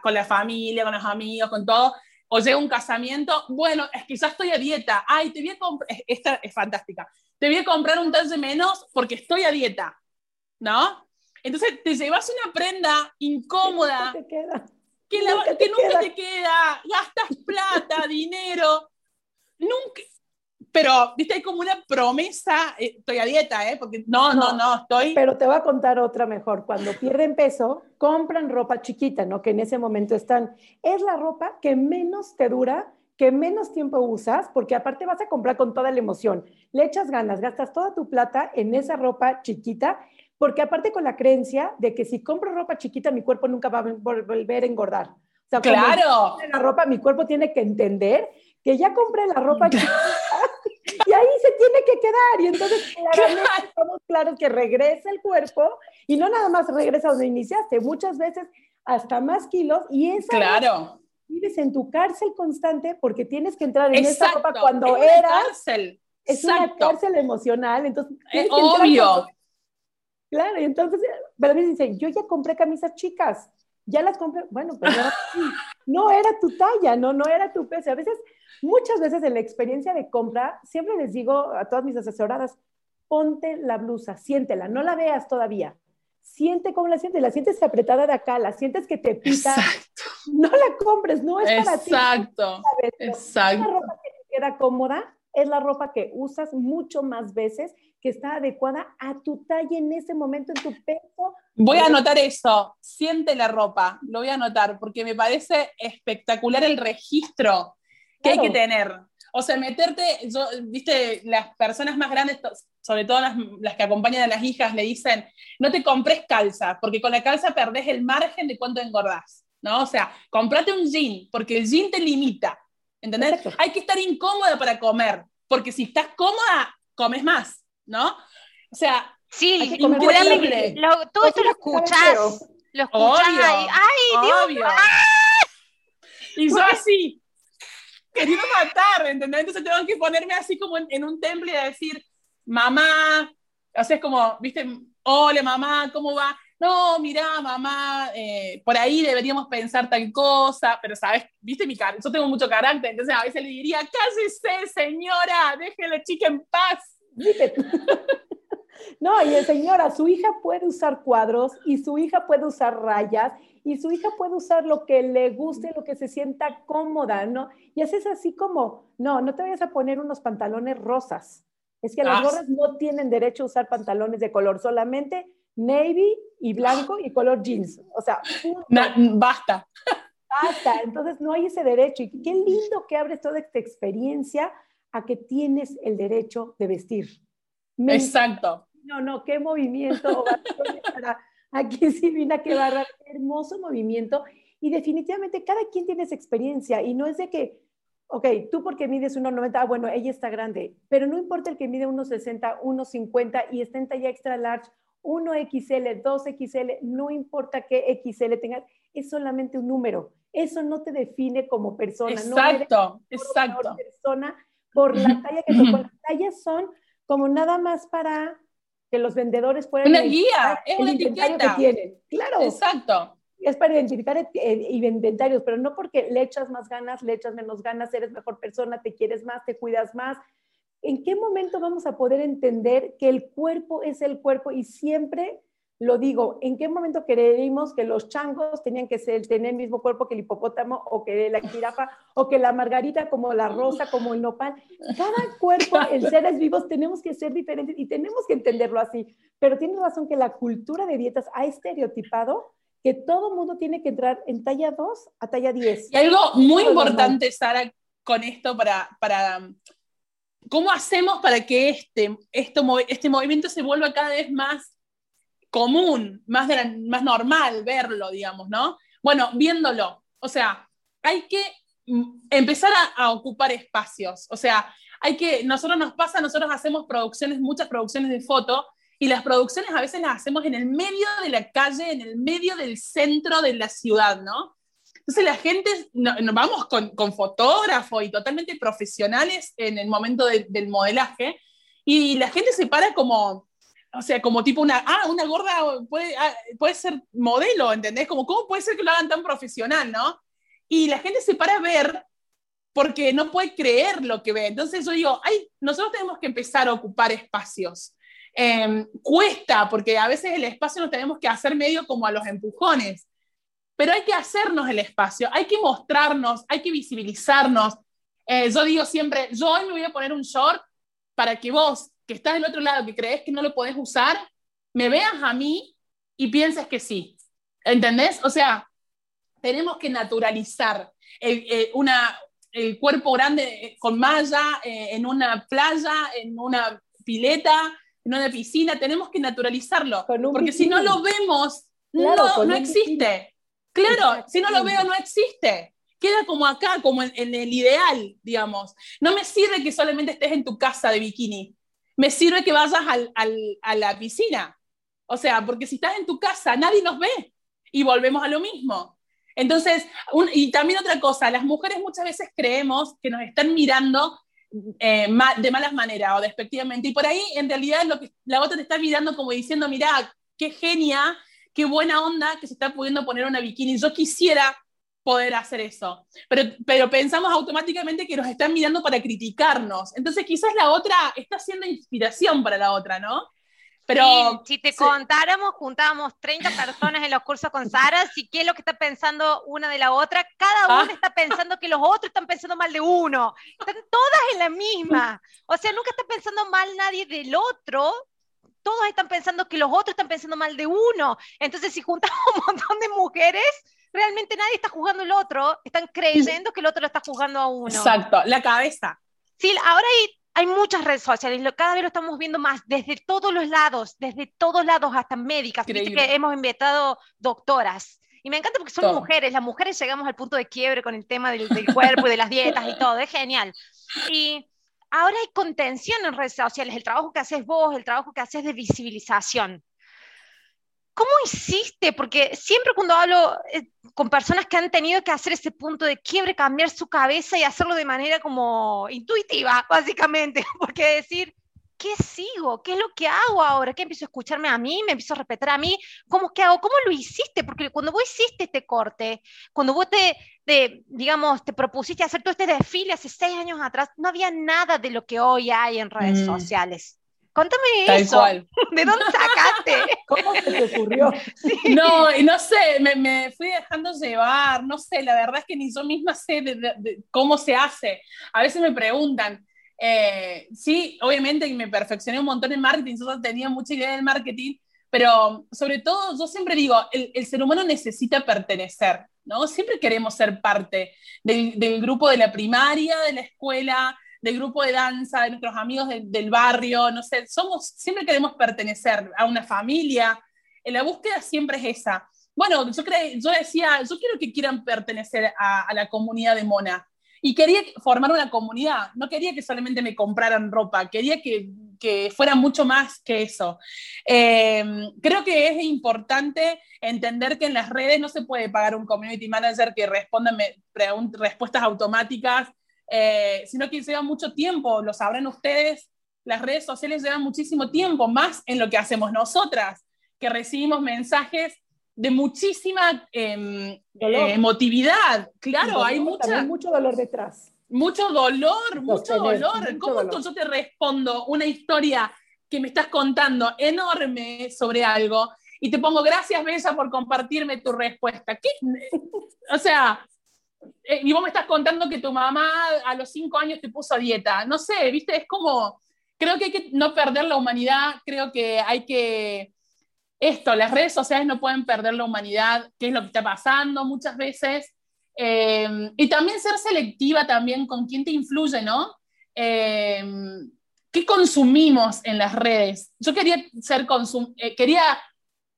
Speaker 4: con la familia, con los amigos, con todo o llega un casamiento, bueno, es que ya estoy a dieta, ay, te voy a comprar, esta es fantástica, te voy a comprar un talle menos porque estoy a dieta, ¿no? Entonces te llevas una prenda incómoda,
Speaker 1: te queda.
Speaker 4: que, nunca te queda, gastas plata, [laughs] dinero, nunca, pero, viste, hay como una promesa, eh, estoy a dieta, ¿eh? Porque no, no, no, estoy...
Speaker 1: Pero te voy a contar otra mejor. Cuando pierden peso, compran ropa chiquita, ¿no? Que en ese momento están. Es la ropa que menos te dura, que menos tiempo usas, porque aparte vas a comprar con toda la emoción. Le echas ganas, gastas toda tu plata en esa ropa chiquita, porque aparte con la creencia de que si compro ropa chiquita, mi cuerpo nunca va a volver a engordar. O sea,
Speaker 4: claro.
Speaker 1: La ropa, mi cuerpo tiene que entender que ya compré la ropa chiquita [laughs] y ahí se tiene que quedar. Y entonces, [laughs] claramente, estamos claros que regresa el cuerpo y no nada más regresa donde iniciaste, muchas veces hasta más kilos y esa
Speaker 4: claro.
Speaker 1: vives en tu cárcel constante porque tienes que entrar en esa ropa cuando es eras.
Speaker 4: Cárcel.
Speaker 1: Es una cárcel emocional, entonces.
Speaker 4: Es obvio.
Speaker 1: Claro, y entonces, pero me dicen, yo ya compré camisas chicas, ya las compré, bueno, pero [laughs] no era tu talla, no, no era tu peso. A veces Muchas veces en la experiencia de compra, siempre les digo a todas mis asesoradas, ponte la blusa, siéntela, no la veas todavía. Siente cómo la sientes, la sientes apretada de acá, la sientes que te pita. No la compres, no es para
Speaker 4: ti. Exacto. Exacto.
Speaker 1: La ropa que te queda cómoda es la ropa que usas mucho más veces, que está adecuada a tu talla en ese momento, en tu peso.
Speaker 4: Voy a anotar eso, siente la ropa, lo voy a anotar, porque me parece espectacular el registro que hay que tener. O sea, meterte, yo, viste, las personas más grandes, sobre todo las, las, que acompañan a las hijas, le dicen, no te compres calza, porque con la calza perdés el margen de cuánto engordás, ¿no? O sea, comprate un jean, porque el jean te limita, ¿entendés? Hay que estar incómoda para comer, porque si estás cómoda, comes más, ¿no? O sea,
Speaker 3: Sí, increíble. Lo, todo esto lo escuchás. Lo escuchás ahí. ¡Ay, Dios! ¡Ah!
Speaker 4: Y yo así, queriendo [laughs] matar, ¿entendés? Entonces tengo que ponerme así como en, un temple y decir, mamá, o sea, es como, viste, hola mamá, ¿cómo va? No, mira, mamá, eh, por ahí deberíamos pensar tal cosa, pero sabes, viste mi cara, yo tengo mucho carácter, entonces a veces le diría, cállese, señora, déjele chica en paz. [laughs]
Speaker 1: No, y señora, su hija puede usar cuadros y su hija puede usar rayas y su hija puede usar lo que le guste, lo que se sienta cómoda, ¿no? Y haces así como, no, no te vayas a poner unos pantalones rosas, Es que las gorras no tienen derecho a usar pantalones de color, solamente navy y blanco y color jeans. O sea,
Speaker 4: basta.
Speaker 1: Basta. Entonces no hay ese derecho. Y qué lindo que abres toda esta experiencia a que tienes el derecho de vestir.
Speaker 4: Exacto.
Speaker 1: No, no, qué movimiento. [laughs] para aquí [laughs] Silvina, qué barra, hermoso movimiento. Y definitivamente cada quien tiene esa experiencia y no es de que, ok, tú porque mides 1,90, ah, bueno, ella está grande, pero no importa el que mide 1,60, 1,50 y está en talla extra large, 1XL, 2XL, no importa qué XL tengas, es solamente un número. Eso no te define como persona.
Speaker 4: Exacto, no exacto.
Speaker 1: persona por la talla que. Las tallas son como nada más para que los vendedores puedan
Speaker 4: una guía, es una etiqueta
Speaker 1: que tienen. Claro.
Speaker 4: Exacto.
Speaker 1: Es para identificar eh, inventarios, pero no porque le echas más ganas, le echas menos ganas, eres mejor persona, te quieres más, te cuidas más. ¿En qué momento vamos a poder entender que el cuerpo es el cuerpo y siempre lo digo, ¿en qué momento creímos que los changos tenían que ser, tener el mismo cuerpo que el hipopótamo o que la [laughs] jirafa o que la margarita como la rosa, como el nopal? Cada [laughs] cuerpo en seres vivos tenemos que ser diferentes y tenemos que entenderlo así. Pero tienes razón que la cultura de dietas ha estereotipado que todo mundo tiene que entrar en talla 2 a talla 10.
Speaker 4: Y algo muy importante, Sara, con esto para, para ¿cómo hacemos para que este, esto, este movimiento se vuelva cada vez más común, más, más normal verlo, digamos, ¿no? Bueno, viéndolo. O sea, hay que empezar a, ocupar espacios. O sea, hay que, nosotros nos pasa, nosotros hacemos producciones, muchas producciones de foto, y las producciones a veces las hacemos en el medio de la calle, en el medio del centro de la ciudad, ¿no? Entonces la gente, nos vamos con, con fotógrafo y totalmente profesionales en el momento del modelaje, y la gente se para como, o sea, como tipo una, ah, una gorda puede, ah, puede ser modelo, ¿entendés? Como, ¿cómo puede ser que lo hagan tan profesional, no? Y la gente se para a ver porque no puede creer lo que ve. Entonces yo digo, ay, nosotros tenemos que empezar a ocupar espacios. Em, cuesta, porque a veces el espacio nos tenemos que hacer medio como a los empujones, pero hay que hacernos el espacio, hay que mostrarnos, hay que visibilizarnos. Eh, yo digo siempre, yo hoy me voy a poner un short para que vos que estás del otro lado, que crees que no lo podés usar, me veas a mí y pienses que sí. ¿Entendés? O sea, tenemos que naturalizar el, eh, una, el cuerpo grande eh, con malla eh, en una playa, en una pileta, en una piscina, tenemos que naturalizarlo, porque si no lo vemos, no, no existe. Claro, si no lo veo, no existe. Queda como acá, como en, en, el ideal, digamos. No me sirve que solamente estés en tu casa de bikini me sirve que vayas a la piscina. O sea, porque si estás en tu casa, nadie nos ve y volvemos a lo mismo. Entonces, y también otra cosa, las mujeres muchas veces creemos que nos están mirando eh, de malas maneras o despectivamente, y por ahí en realidad lo que la otra te está mirando como diciendo, mira, qué genia, qué buena onda que se está pudiendo poner una bikini. Yo quisiera poder hacer eso. Pero, pero pensamos automáticamente que nos están mirando para criticarnos. Entonces quizás la otra está siendo inspiración para la otra, ¿no?
Speaker 3: Pero si te contáramos, juntábamos 30 personas en los cursos con Sara, si qué es lo que está pensando una de la otra, cada ah. una está pensando que los otros están pensando mal de uno. Están todas en la misma. O sea, nunca está pensando mal nadie del otro, todos están pensando que los otros están pensando mal de uno. Entonces, si juntamos [laughs] un montón de mujeres, realmente nadie está jugando el otro, están creyendo que el otro lo está jugando a uno.
Speaker 4: Exacto, la cabeza.
Speaker 3: Sí, ahora hay, hay muchas redes sociales, cada vez lo estamos viendo más, desde todos los lados, desde todos lados, hasta médicas, que hemos invitado doctoras. Y me encanta porque son mujeres, las mujeres llegamos al punto de quiebre con el tema del, del cuerpo y de las dietas y todo, es genial. Y ahora hay contención en redes sociales, el trabajo que haces vos, el trabajo que haces de visibilización. ¿Cómo hiciste? Porque siempre cuando hablo eh, con personas que han tenido que hacer ese punto de quiebre, cambiar su cabeza y hacerlo de manera como intuitiva, [laughs] básicamente, porque decir, ¿qué sigo? ¿Qué es lo que hago ahora? ¿Qué empiezo a escucharme a mí? ¿Me empiezo a respetar a mí? ¿Cómo que hago? ¿Cómo lo hiciste? Porque cuando vos hiciste este corte, cuando vos te, digamos, te propusiste hacer todo este desfile hace seis años atrás, no había nada de lo que hoy hay en redes mm. sociales. Contame eso. [laughs] ¿De dónde sacaste?
Speaker 1: ¿Cómo se te ocurrió? [laughs]
Speaker 4: No, no sé, me, fui dejando llevar, no sé, la verdad es que ni yo misma sé de, cómo se hace. A veces me preguntan, Eh, sí, obviamente me perfeccioné un montón en marketing, yo tenía mucha idea del marketing, pero sobre todo yo siempre digo, el, ser humano necesita pertenecer, ¿no? Siempre queremos ser parte del, grupo de la primaria, de la escuela, del grupo de danza, de nuestros amigos del barrio, no sé, somos, siempre queremos pertenecer a una familia, la búsqueda siempre es esa. Bueno, yo, yo decía, yo quiero que quieran pertenecer a, la comunidad de Mona. Y quería formar una comunidad, no quería que solamente me compraran ropa, quería que, que fuera mucho más que eso. Em, creo que es importante entender que en las redes no se puede pagar un community manager que responda respuestas automáticas, eh, sino que lleva mucho tiempo, lo sabrán ustedes, las redes sociales llevan muchísimo tiempo, más en lo que hacemos nosotras que recibimos mensajes de muchísima eh, emotividad. Claro, hay mucha,
Speaker 1: mucho dolor detrás.
Speaker 4: Mucho dolor, mucho dolor. ¿Cómo yo te respondo una historia que me estás contando enorme sobre algo y te pongo gracias, Bella, por compartirme tu respuesta? ¿Qué? [laughs] o sea, eh, y vos me estás contando que tu mamá a los cinco años te puso a dieta. No sé, viste, es como, creo que hay que no perder la humanidad, creo que hay que esto, las redes sociales no pueden perder la humanidad, qué es lo que está pasando muchas veces. Eh, y también ser selectiva también con quién te influye, ¿no? Eh, ¿Qué consumimos en las redes? Yo quería ser, eh, quería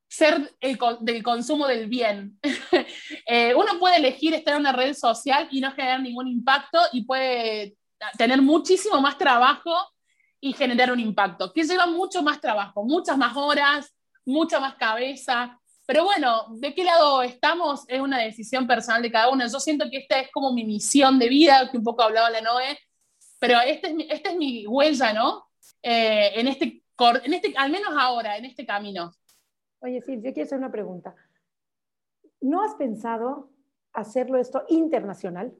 Speaker 4: ser el del consumo del bien. [laughs] uno puede elegir estar en una red social y no generar ningún impacto y puede tener muchísimo más trabajo y generar un impacto, que lleva mucho más trabajo, muchas más horas, mucha más cabeza. Pero bueno, ¿de qué lado estamos? Es una decisión personal de cada uno. Yo siento que esta es como mi misión de vida, que un poco hablaba la Noé, pero esta es mi, esta es mi huella, ¿no? Eh, este, en este, al menos ahora, en este camino.
Speaker 1: Oye, sí, yo quiero hacer una pregunta. ¿No has pensado hacerlo esto internacional?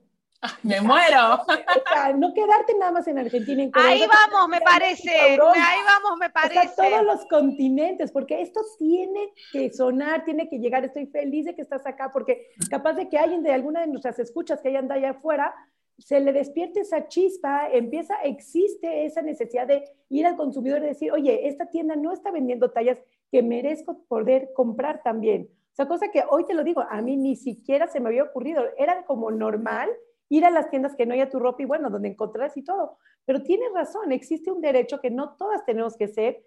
Speaker 4: Me muero. [laughs]
Speaker 1: no quedarte nada más en Argentina. En
Speaker 3: ahí vamos, me parece. ahí vamos, me parece.
Speaker 1: todos los continentes, porque esto tiene que sonar, tiene que llegar. Estoy feliz de que estás acá, porque capaz de que alguien de alguna de nuestras escuchas que hayan de allá afuera se le despierte esa chispa, empieza, existe esa necesidad de ir al consumidor y decir, oye, esta tienda no está vendiendo tallas que merezco poder comprar también. O sea, cosa que hoy te lo digo, a mí ni siquiera se me había ocurrido, era como normal ir a las tiendas que no haya tu ropa y bueno, donde encontrarás y todo. Pero tienes razón, existe un derecho que no todas tenemos que ser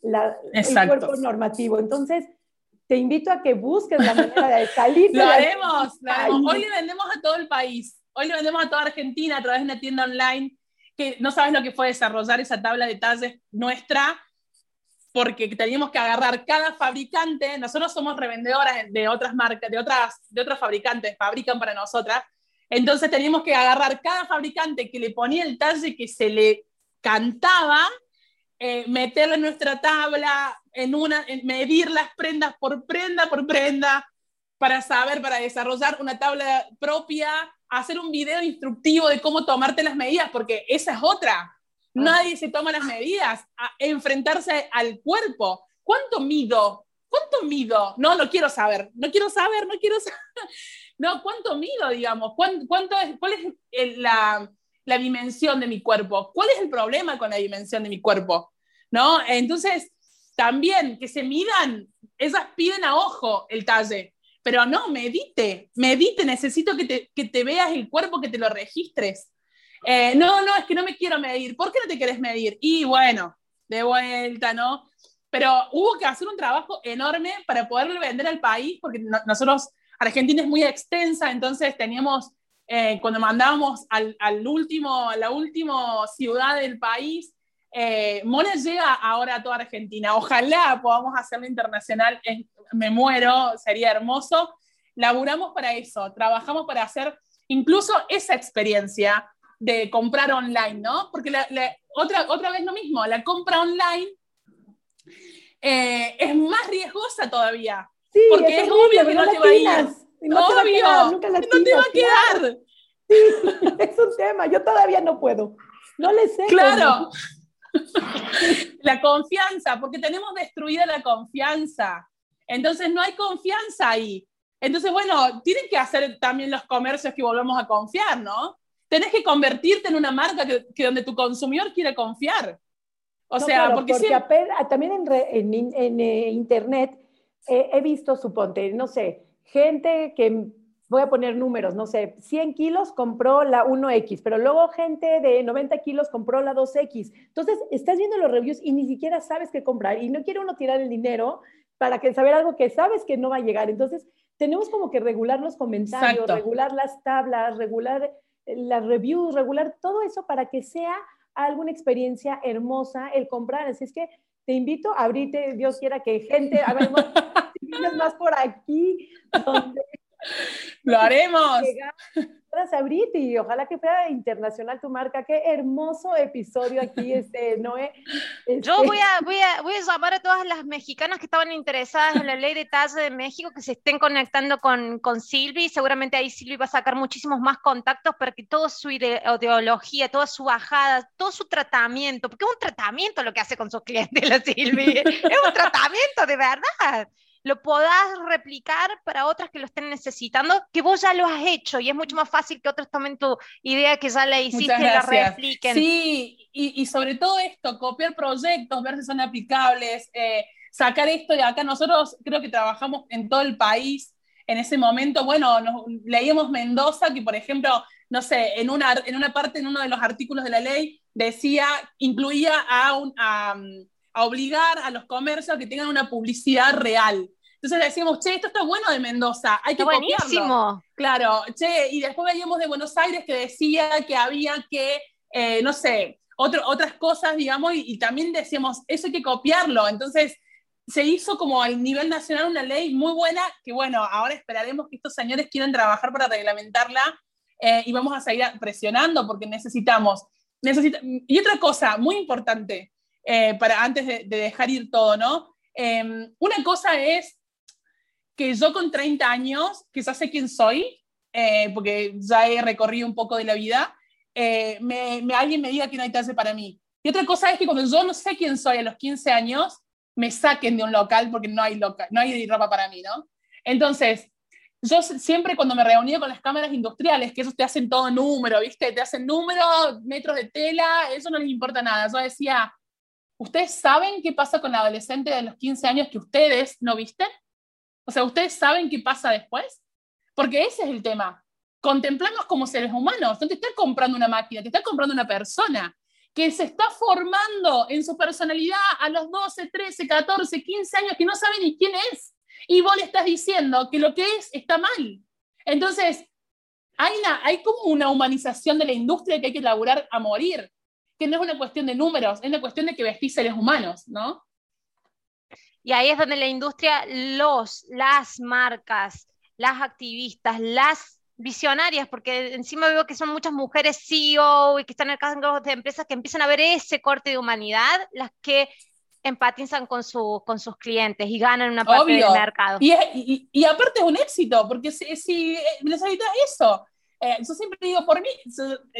Speaker 1: la, el cuerpo normativo. Entonces, te invito a que busques la manera de [laughs] salir.
Speaker 4: lo haremos, Hoy le vendemos a todo el país. Hoy le vendemos a toda Argentina a través de una tienda online que no sabes lo que fue desarrollar esa tabla de talles nuestra porque teníamos que agarrar cada fabricante, nosotros somos revendedoras de otras marcas, de otras, de otros fabricantes, fabrican para nosotras, entonces teníamos que agarrar cada fabricante que le ponía el talle que se le cantaba, eh, en nuestra tabla, en una, medir las prendas por prenda por prenda, para saber, para desarrollar una tabla propia, hacer un video instructivo de cómo tomarte las medidas, porque esa es otra. Nadie se toma las medidas, a enfrentarse al cuerpo. ¿Cuánto mido? ¿Cuánto mido? No, lo quiero saber, no quiero saber, no quiero saber. [laughs] No, ¿cuánto mido, digamos? ¿Cuánto, es, ¿Cuál es la, la, dimensión de mi cuerpo? ¿Cuál es el problema con la dimensión de mi cuerpo? ¿No? Entonces, también que se midan, esas piden a ojo el talle, pero no, medite, medite, necesito que te, que te veas el cuerpo, que te lo registres. Eh, no, no, es que no me quiero medir. ¿Por qué no te quieres medir? Y bueno, de vuelta, ¿no? Pero hubo que hacer un trabajo enorme para poderlo vender al país, porque nosotros Argentina es muy extensa, entonces teníamos, eh, cuando mandábamos al, al, último, a la última ciudad del país, eh, Mona llega ahora a toda Argentina. Ojalá podamos hacerlo internacional, me muero, sería hermoso. Laburamos para eso, trabajamos para hacer incluso esa experiencia de comprar online, ¿no? Porque otra, otra vez lo mismo, la compra online eh, es más riesgosa todavía. Sí, porque es, obvio que no, te va a ir. No obvio, te va a quedar, no te va a quedar.
Speaker 1: Sí, [laughs] es un tema, yo todavía no puedo. No le sé.
Speaker 4: Claro. [laughs] la confianza, porque tenemos destruida la confianza. Entonces no hay confianza ahí. Entonces, bueno, tienen que hacer también los comercios que volvamos a confiar, ¿no? Tenés que convertirte en una marca que, donde tu consumidor quiere confiar. O sea, porque,
Speaker 1: también en, en, eh, internet eh, he visto, suponte, no sé, gente que voy a poner números, no sé, 100 kilos compró la 1X, pero luego gente de 90 kilos compró la 2X. Entonces, estás viendo los reviews y ni siquiera sabes qué comprar y no quiere uno tirar el dinero para que saber algo que sabes que no va a llegar. Entonces, tenemos como que regular los comentarios, regular las tablas, regular las reviews, regular todo eso para que sea alguna experiencia hermosa el comprar. Así es que te invito a abrirte, Dios quiera que gente, a ver, [laughs] más por aquí, donde [laughs]
Speaker 4: lo haremos.
Speaker 1: Sabriti, y ojalá que fuera internacional tu marca. Qué hermoso episodio aquí, [laughs] este, Noé.
Speaker 3: Yo este voy a, voy, a, voy a llamar a todas las mexicanas que estaban interesadas en la ley de talla de México que se estén conectando con, con Silvi. Seguramente ahí Silvi va a sacar muchísimos más contactos para que toda su ideología, toda su bajada, todo su tratamiento, porque es un tratamiento lo que hace con sus clientes la Silvi. [laughs] es un tratamiento de verdad lo podás replicar para otras que lo estén necesitando, que vos ya lo has hecho y es mucho más fácil que otros tomen tu idea que ya la hiciste y la repliquen.
Speaker 4: Sí, y, sobre todo esto, copiar proyectos, ver si son aplicables, eh, sacar esto de acá. Nosotros creo que trabajamos en todo el país. En ese momento, bueno, leíamos Mendoza, que por ejemplo, no sé, en una, en una parte, en uno de los artículos de la ley, decía, incluía a, un, a, a obligar a los comercios a que tengan una publicidad real. Entonces decíamos, che, esto está bueno de Mendoza, hay que
Speaker 3: buenísimo.
Speaker 4: Claro, che, y después veíamos de Buenos Aires que decía que había que, eh, no sé, otras cosas, digamos, y, también decíamos, eso hay que copiarlo. Entonces se hizo como a nivel nacional una ley muy buena, que bueno, ahora esperaremos que estos señores quieran trabajar para reglamentarla eh, y vamos a seguir presionando porque necesitamos. Necesita y otra cosa muy importante, eh, para antes de, dejar ir todo, ¿no? Em, una cosa es que yo con 30 años, quizás sé quién soy, eh, porque ya he recorrido un poco de la vida, eh, me, alguien me diga que no hay talle para mí. Y otra cosa es que cuando yo no sé quién soy a los 15 años, me saquen de un local porque no hay, no hay ropa para mí, ¿no? Entonces, yo siempre cuando me reunía con las cámaras industriales, que esos te hacen todo número, ¿viste? Te hacen número, metros de tela, eso no les importa nada. Yo decía, ¿ustedes saben qué pasa con la adolescente de los 15 años que ustedes no visten? O sea, ¿ustedes saben qué pasa después? Porque ese es el tema. Contemplarnos como seres humanos. No te estás comprando una máquina, te estás comprando una persona que se está formando en su personalidad a los 12, 13, 14, 15 años que no sabe ni quién es. Y vos le estás diciendo que lo que es está mal. Entonces, hay, una, hay como una humanización de la industria que hay que elaborar a morir, que no es una cuestión de números, es una cuestión de que vestís seres humanos, ¿no?
Speaker 3: Y ahí es donde la industria, los, las marcas, las activistas, las visionarias, porque encima veo que son muchas mujeres CEO y que están en cargo de empresas que empiezan a ver ese corte de humanidad, las que empatizan con, su, con sus clientes y ganan una parte del mercado.
Speaker 4: Y, y, aparte es un éxito, porque si, si eh, necesitas eso, eh, yo siempre digo, por mí,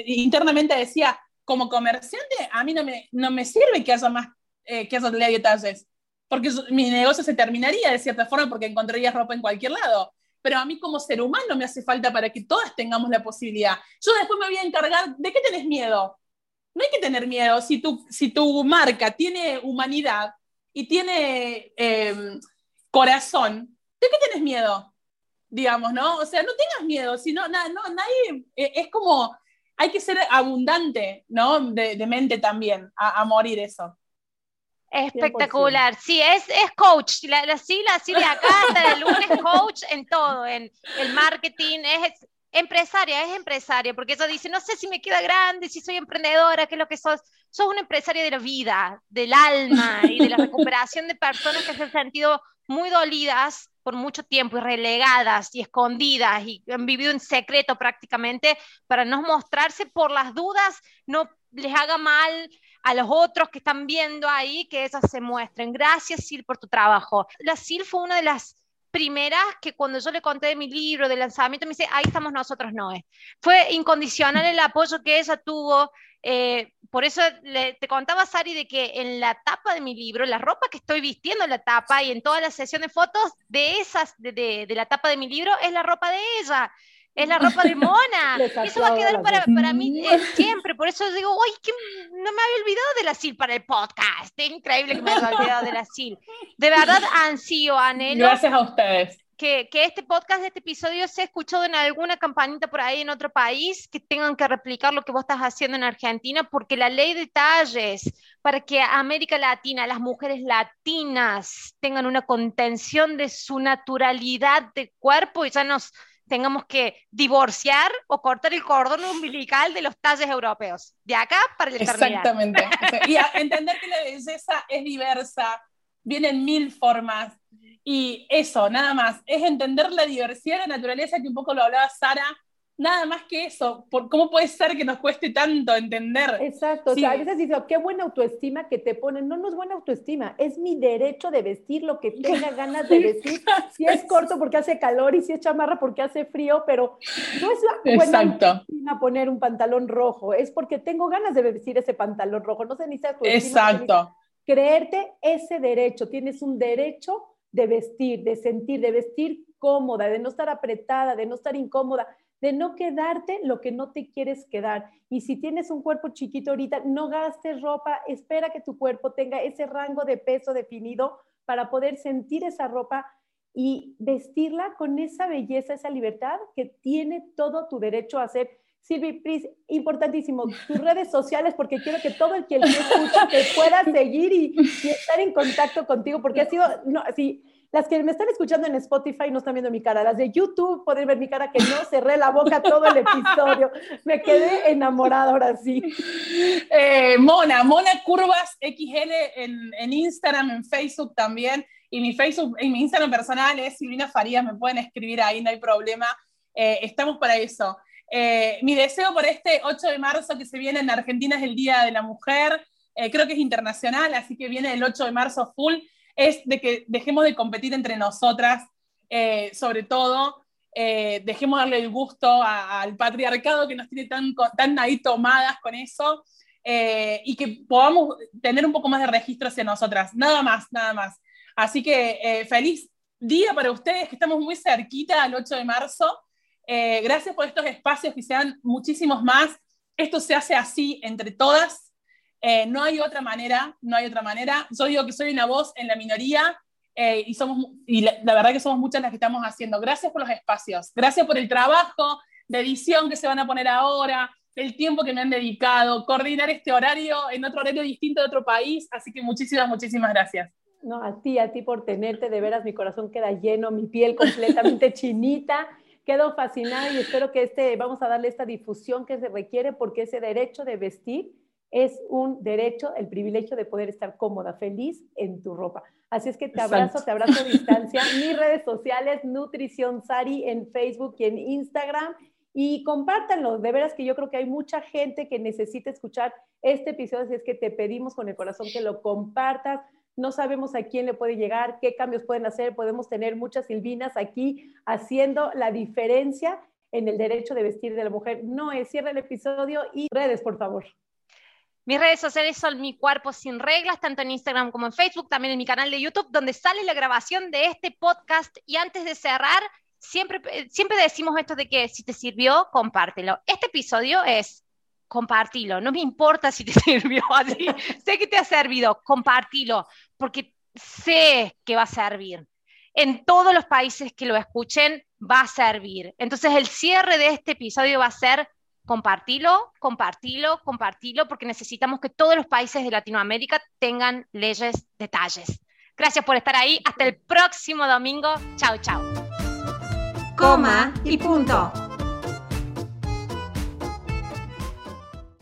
Speaker 4: internamente decía, como comerciante, a mí no me, no me sirve que haya más, eh, que haya detalles porque mi negocio se terminaría de cierta forma porque encontrarías ropa en cualquier lado. Pero a mí como ser humano me hace falta para que todas tengamos la posibilidad. Yo después me voy a encargar, ¿de qué tenés miedo? No hay que tener miedo. Si tu, si tu marca tiene humanidad y tiene em, corazón, ¿de qué tenés miedo? Digamos, ¿no? O sea, no tengas miedo, si no, no, nadie, e, es como, hay que ser abundante, ¿no? De, mente también, a morir eso.
Speaker 3: Espectacular, sí, es, es coach, la, la sigla así de acá hasta el [laughs] lunes coach en todo, en el marketing, es, empresaria, es empresaria, porque ella dice, no sé si me queda grande, si soy emprendedora, qué es lo que sos, sos una empresaria de la vida, del alma y de la [laughs] recuperación de personas que se han sentido muy dolidas por mucho tiempo y relegadas y escondidas y han vivido en secreto prácticamente para no mostrarse por las dudas, no les haga mal a los otros que están viendo ahí que esas se muestren. Gracias, Sil, por tu trabajo. La Sil fue una de las primeras que cuando yo le conté de mi libro, de lanzamiento, me dice, ahí estamos nosotros, Noé. Fue incondicional el apoyo que ella tuvo. Eh, por eso te contaba, Sari, de que en la tapa de mi libro, la ropa que estoy vistiendo en la tapa y en toda la sesión de fotos de esas, de, de la tapa de mi libro, es la ropa de ella. Es la ropa de mona. [laughs] eso va a quedar para, para, mí eh, siempre. Por eso digo, uy, que no me había olvidado de la SIL para el podcast. Es increíble que me haya olvidado de la SIL. De verdad, ansío, anhelo.
Speaker 4: Gracias a ustedes
Speaker 3: que, este podcast, este episodio se ha escuchado en alguna campanita por ahí en otro país, que tengan que replicar lo que vos estás haciendo en Argentina, porque la ley de talles para que América Latina, las mujeres latinas tengan una contención de su naturalidad de cuerpo y ya nos tengamos que divorciar o cortar el cordón umbilical de los talles europeos, de acá para el
Speaker 4: Exactamente. [laughs] y entender que la belleza es diversa, viene en mil formas, y eso, nada más, es entender la diversidad de la naturaleza, que un poco lo hablaba Sara, nada más que eso. Por, ¿Cómo puede ser que nos cueste tanto entender?
Speaker 1: Exacto, o sea, a veces dice, qué buena autoestima que te ponen. No, no es buena autoestima, es mi derecho de vestir lo que tenga ganas de [laughs] vestir. [laughs] si es corto porque hace calor y si es chamarra porque hace frío, pero no es buena autoestima poner un pantalón rojo, es porque tengo ganas de vestir ese pantalón rojo. No se necesita
Speaker 4: autoestima. Exacto.
Speaker 1: Creerte ese derecho, tienes un derecho de vestir, de sentir, de vestir cómoda, de no estar apretada, de no estar incómoda, de no quedarte lo que no te quieres quedar. Y si tienes un cuerpo chiquito ahorita, no gastes ropa, espera que tu cuerpo tenga ese rango de peso definido para poder sentir esa ropa y vestirla con esa belleza, esa libertad que tiene todo tu derecho a hacer Silvi, please, importantísimo, tus [laughs] redes sociales, porque quiero que todo el que te escucha te pueda seguir y, estar en contacto contigo, porque ha sido, no, así, las que me están escuchando en Spotify no están viendo mi cara, las de YouTube pueden ver mi cara que no cerré la boca todo el episodio, me quedé enamorada ahora sí.
Speaker 4: Eh, Mona, Mona Curvas XL en, en Instagram, en Facebook también, y mi Facebook, y mi Instagram personal es Silvina Farías, me pueden escribir ahí, no hay problema, eh, estamos para eso. Eh, mi deseo por este 8 de marzo que se viene en Argentina es el Día de la Mujer, eh, creo que es internacional, así que viene el 8 de marzo full, es de que dejemos de competir entre nosotras, eh, sobre todo, dejemos darle el gusto al patriarcado que nos tiene tan, tan ahí tomadas con eso, y que podamos tener un poco más de registro hacia nosotras, nada más, nada más. Así que feliz día para ustedes, que estamos muy cerquita al 8 de marzo. Eh, gracias por estos espacios que sean muchísimos más. Esto se hace así entre todas. Eh, no hay otra manera, no hay otra manera. Yo digo que soy una voz en la minoría eh, y, somos, y la, verdad que somos muchas las que estamos haciendo. Gracias por los espacios, gracias por el trabajo de edición que se van a poner ahora, el tiempo que me han dedicado, coordinar este horario en otro horario distinto de otro país. Así que muchísimas, muchísimas gracias.
Speaker 1: No, a ti, a ti por tenerte, de veras mi corazón queda lleno, mi piel completamente [laughs] chinita. Quedo fascinada y espero que este, vamos a darle esta difusión que se requiere porque ese derecho de vestir es un derecho, el privilegio de poder estar cómoda, feliz en tu ropa. Así es que te abrazo, te abrazo a [laughs] distancia. Mis redes sociales, Nutrición Sari en Facebook y en Instagram. Y compártanlo, de veras que yo creo que hay mucha gente que necesita escuchar este episodio, así es que te pedimos con el corazón que lo compartas, no sabemos a quién le puede llegar, qué cambios pueden hacer, podemos tener muchas Silvinas aquí haciendo la diferencia en el derecho de vestir de la mujer. No es, cierra el episodio y redes, por favor.
Speaker 3: Mis redes sociales son Mi Cuerpo Sin Reglas, tanto en Instagram como en Facebook, también en mi canal de YouTube, donde sale la grabación de este podcast. Y antes de cerrar, siempre, siempre decimos esto de que si te sirvió, compártelo. Este episodio es compartilo. No me importa si te [laughs] sirvió así. sé que te ha servido, compartilo, porque sé que va a servir. En todos los países que lo escuchen, va a servir. Entonces, el cierre de este episodio va a ser compartilo, compartilo, compartilo, porque necesitamos que todos los países de Latinoamérica tengan leyes detalles. Gracias por estar ahí. Hasta el próximo domingo. Chao, chao.
Speaker 2: Coma y punto.